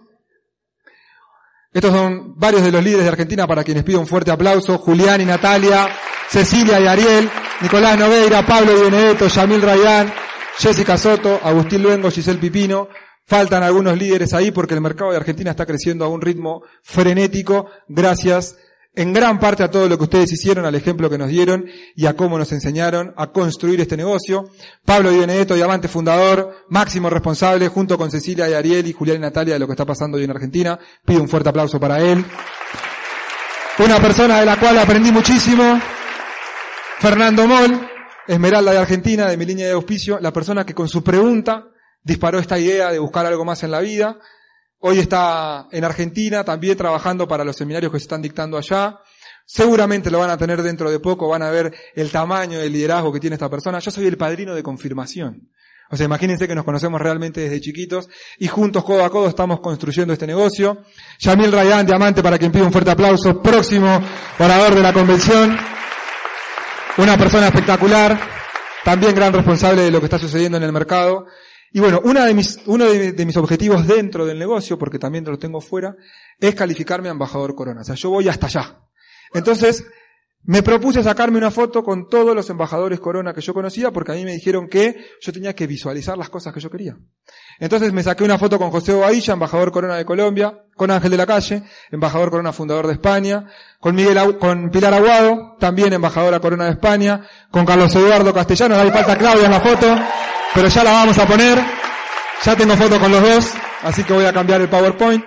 Estos son varios de los líderes de Argentina para quienes pido un fuerte aplauso. Julián y Natalia, Cecilia y Ariel, Nicolás Noveira, Pablo Benedetto, Yamil Rayán, Jessica Soto, Agustín Luengo, Giselle Pipino, Faltan algunos líderes ahí porque el mercado de Argentina está creciendo a un ritmo frenético gracias en gran parte a todo lo que ustedes hicieron, al ejemplo que nos dieron y a cómo nos enseñaron a construir este negocio. Pablo Di Benedetto, diamante fundador, máximo responsable, junto con Cecilia y Ariel y Julián y Natalia de lo que está pasando hoy en Argentina. Pido un fuerte aplauso para él. Una persona de la cual aprendí muchísimo, Fernando Moll, Esmeralda de Argentina, de mi línea de auspicio, la persona que con su pregunta disparó esta idea de buscar algo más en la vida. Hoy está en Argentina también trabajando para los seminarios que se están dictando allá. Seguramente lo van a tener dentro de poco, van a ver el tamaño del liderazgo que tiene esta persona. Yo soy el padrino de confirmación. O sea, imagínense que nos conocemos realmente desde chiquitos y juntos, codo a codo, estamos construyendo este negocio. Yamil Rayán, diamante, para quien pide un fuerte aplauso, próximo orador de la convención. Una persona espectacular, también gran responsable de lo que está sucediendo en el mercado. Y bueno, de mis, uno de, mis objetivos dentro del negocio, porque también lo tengo fuera, es calificarme a embajador corona. O sea, yo voy hasta allá. Entonces, me propuse sacarme una foto con todos los embajadores corona que yo conocía, porque a mí me dijeron que yo tenía que visualizar las cosas que yo quería. Entonces me saqué una foto con José Ovailla, embajador corona de Colombia, con Ángel de la Calle, embajador corona fundador de España, con Miguel, con Pilar Aguado, también embajadora corona de España, con Carlos Eduardo Castellano, ahí falta Claudia en la foto pero ya la vamos a poner. Ya tengo fotos con los dos, así que voy a cambiar el PowerPoint.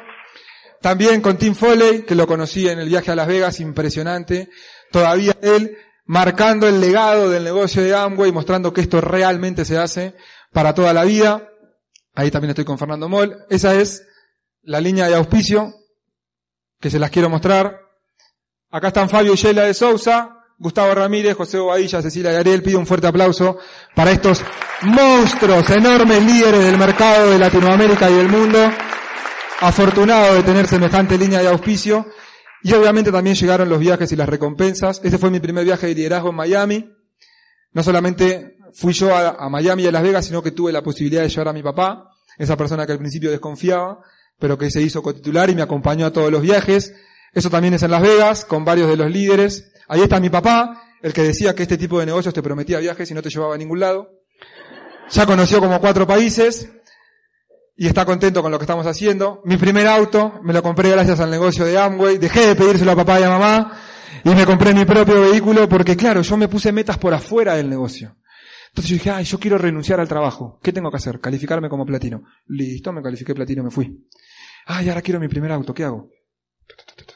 También con Tim Foley, que lo conocí en el viaje a Las Vegas, impresionante. Todavía él marcando el legado del negocio de Amway, mostrando que esto realmente se hace para toda la vida. Ahí también estoy con Fernando Moll. Esa es la línea de auspicio que se las quiero mostrar. Acá están Fabio y Sheila de Sousa, Gustavo Ramírez, José Bobadilla, Cecilia Garel, pido un fuerte aplauso para estos monstruos, enormes líderes del mercado de Latinoamérica y del mundo. Afortunado de tener semejante línea de auspicio. Y obviamente también llegaron los viajes y las recompensas. Este fue mi primer viaje de liderazgo en Miami. No solamente fui yo a, a Miami y a Las Vegas, sino que tuve la posibilidad de llevar a mi papá, esa persona que al principio desconfiaba, pero que se hizo cotitular y me acompañó a todos los viajes. Eso también es en Las Vegas, con varios de los líderes. Ahí está mi papá, el que decía que este tipo de negocios te prometía viajes y no te llevaba a ningún lado. Ya conoció como cuatro países y está contento con lo que estamos haciendo. Mi primer auto me lo compré gracias al negocio de Amway. Dejé de pedírselo a papá y a mamá y me compré mi propio vehículo porque claro, yo me puse metas por afuera del negocio. Entonces yo dije, ay, yo quiero renunciar al trabajo. ¿Qué tengo que hacer? Calificarme como platino. Listo, me califiqué platino, me fui. Ay, ahora quiero mi primer auto, ¿qué hago?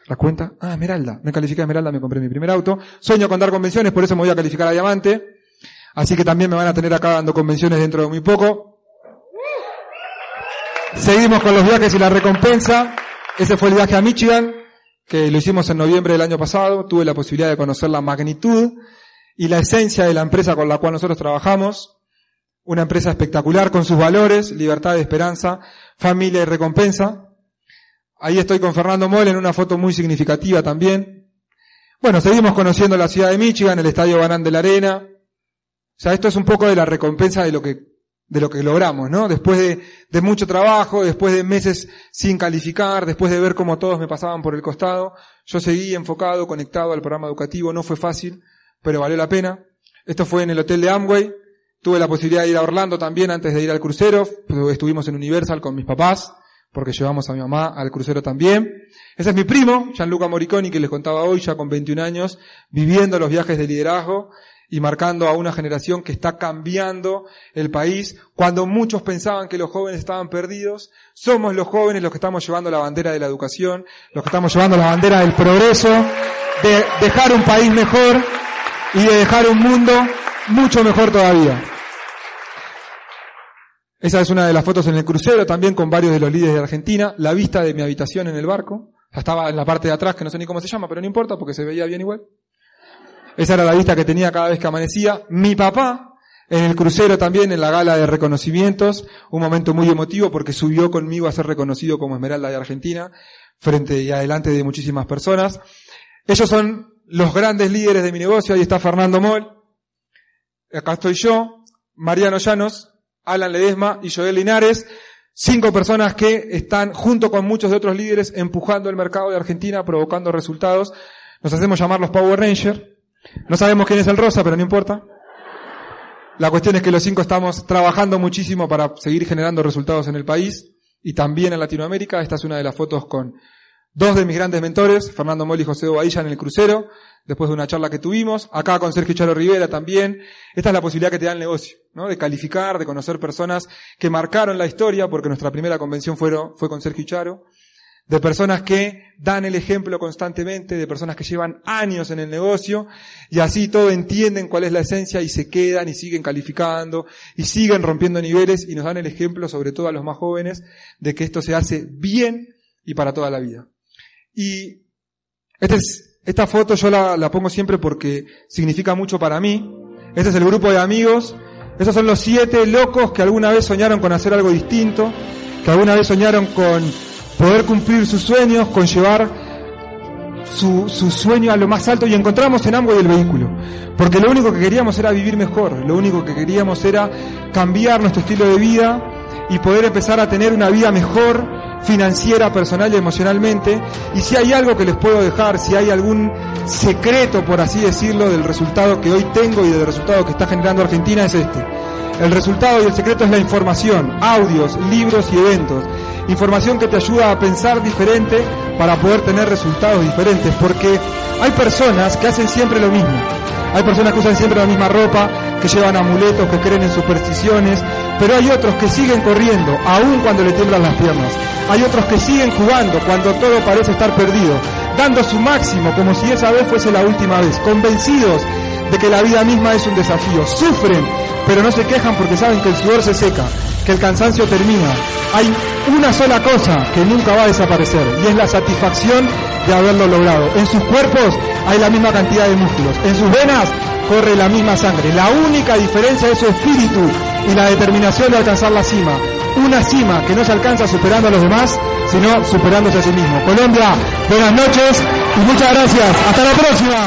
La cuenta, ah, Esmeralda. Me califiqué a Esmeralda, me compré mi primer auto. Sueño con dar convenciones, por eso me voy a calificar a Diamante. Así que también me van a tener acá dando convenciones dentro de muy poco. Seguimos con los viajes y la recompensa. Ese fue el viaje a Michigan, que lo hicimos en noviembre del año pasado. Tuve la posibilidad de conocer la magnitud y la esencia de la empresa con la cual nosotros trabajamos. Una empresa espectacular con sus valores, libertad, esperanza, familia y recompensa. Ahí estoy con Fernando Moll en una foto muy significativa también. Bueno, seguimos conociendo la ciudad de Michigan, el estadio Banán de la Arena. O sea, esto es un poco de la recompensa de lo que, de lo que logramos, ¿no? Después de, de mucho trabajo, después de meses sin calificar, después de ver cómo todos me pasaban por el costado, yo seguí enfocado, conectado al programa educativo, no fue fácil, pero valió la pena. Esto fue en el hotel de Amway. Tuve la posibilidad de ir a Orlando también antes de ir al crucero. Estuvimos en Universal con mis papás, porque llevamos a mi mamá al crucero también. Ese es mi primo, Gianluca Moriconi, que les contaba hoy, ya con 21 años, viviendo los viajes de liderazgo y marcando a una generación que está cambiando el país. Cuando muchos pensaban que los jóvenes estaban perdidos, somos los jóvenes los que estamos llevando la bandera de la educación, los que estamos llevando la bandera del progreso, de dejar un país mejor y de dejar un mundo mucho mejor todavía. Esa es una de las fotos en el crucero, también con varios de los líderes de Argentina. La vista de mi habitación en el barco. Estaba en la parte de atrás, que no sé ni cómo se llama, pero no importa porque se veía bien igual. Esa era la vista que tenía cada vez que amanecía. Mi papá, en el crucero también, en la gala de reconocimientos, un momento muy emotivo porque subió conmigo a ser reconocido como Esmeralda de Argentina, frente y adelante de muchísimas personas. Ellos son los grandes líderes de mi negocio, ahí está Fernando Moll, acá estoy yo, Mariano Llanos, Alan Ledesma y Joel Linares, cinco personas que están junto con muchos de otros líderes empujando el mercado de Argentina, provocando resultados. Nos hacemos llamar los Power Rangers. No sabemos quién es el rosa, pero no importa. La cuestión es que los cinco estamos trabajando muchísimo para seguir generando resultados en el país y también en Latinoamérica. Esta es una de las fotos con Dos de mis grandes mentores, Fernando Moli y José Obadilla en el crucero, después de una charla que tuvimos, acá con Sergio Charo Rivera también. Esta es la posibilidad que te da el negocio, ¿no? De calificar, de conocer personas que marcaron la historia, porque nuestra primera convención fue, fue con Sergio Charo, de personas que dan el ejemplo constantemente, de personas que llevan años en el negocio, y así todo entienden cuál es la esencia y se quedan y siguen calificando y siguen rompiendo niveles y nos dan el ejemplo, sobre todo a los más jóvenes, de que esto se hace bien y para toda la vida. Y este es, esta foto yo la, la pongo siempre porque significa mucho para mí. Este es el grupo de amigos. Esos son los siete locos que alguna vez soñaron con hacer algo distinto, que alguna vez soñaron con poder cumplir sus sueños, con llevar su, su sueño a lo más alto y encontramos en ambos el vehículo. Porque lo único que queríamos era vivir mejor, lo único que queríamos era cambiar nuestro estilo de vida y poder empezar a tener una vida mejor, financiera, personal y emocionalmente. Y si hay algo que les puedo dejar, si hay algún secreto, por así decirlo, del resultado que hoy tengo y del resultado que está generando Argentina es este. El resultado y el secreto es la información, audios, libros y eventos. Información que te ayuda a pensar diferente para poder tener resultados diferentes, porque hay personas que hacen siempre lo mismo. Hay personas que usan siempre la misma ropa, que llevan amuletos, que creen en supersticiones, pero hay otros que siguen corriendo, aun cuando le tiemblan las piernas. Hay otros que siguen jugando cuando todo parece estar perdido, dando su máximo como si esa vez fuese la última vez, convencidos de que la vida misma es un desafío. Sufren, pero no se quejan porque saben que el sudor se seca, que el cansancio termina. Hay una sola cosa que nunca va a desaparecer y es la satisfacción de haberlo logrado. En sus cuerpos hay la misma cantidad de músculos, en sus venas corre la misma sangre. La única diferencia es su espíritu y la determinación de alcanzar la cima una cima que no se alcanza superando a los demás, sino superándose a sí mismo. Colombia, buenas noches y muchas gracias. Hasta la próxima.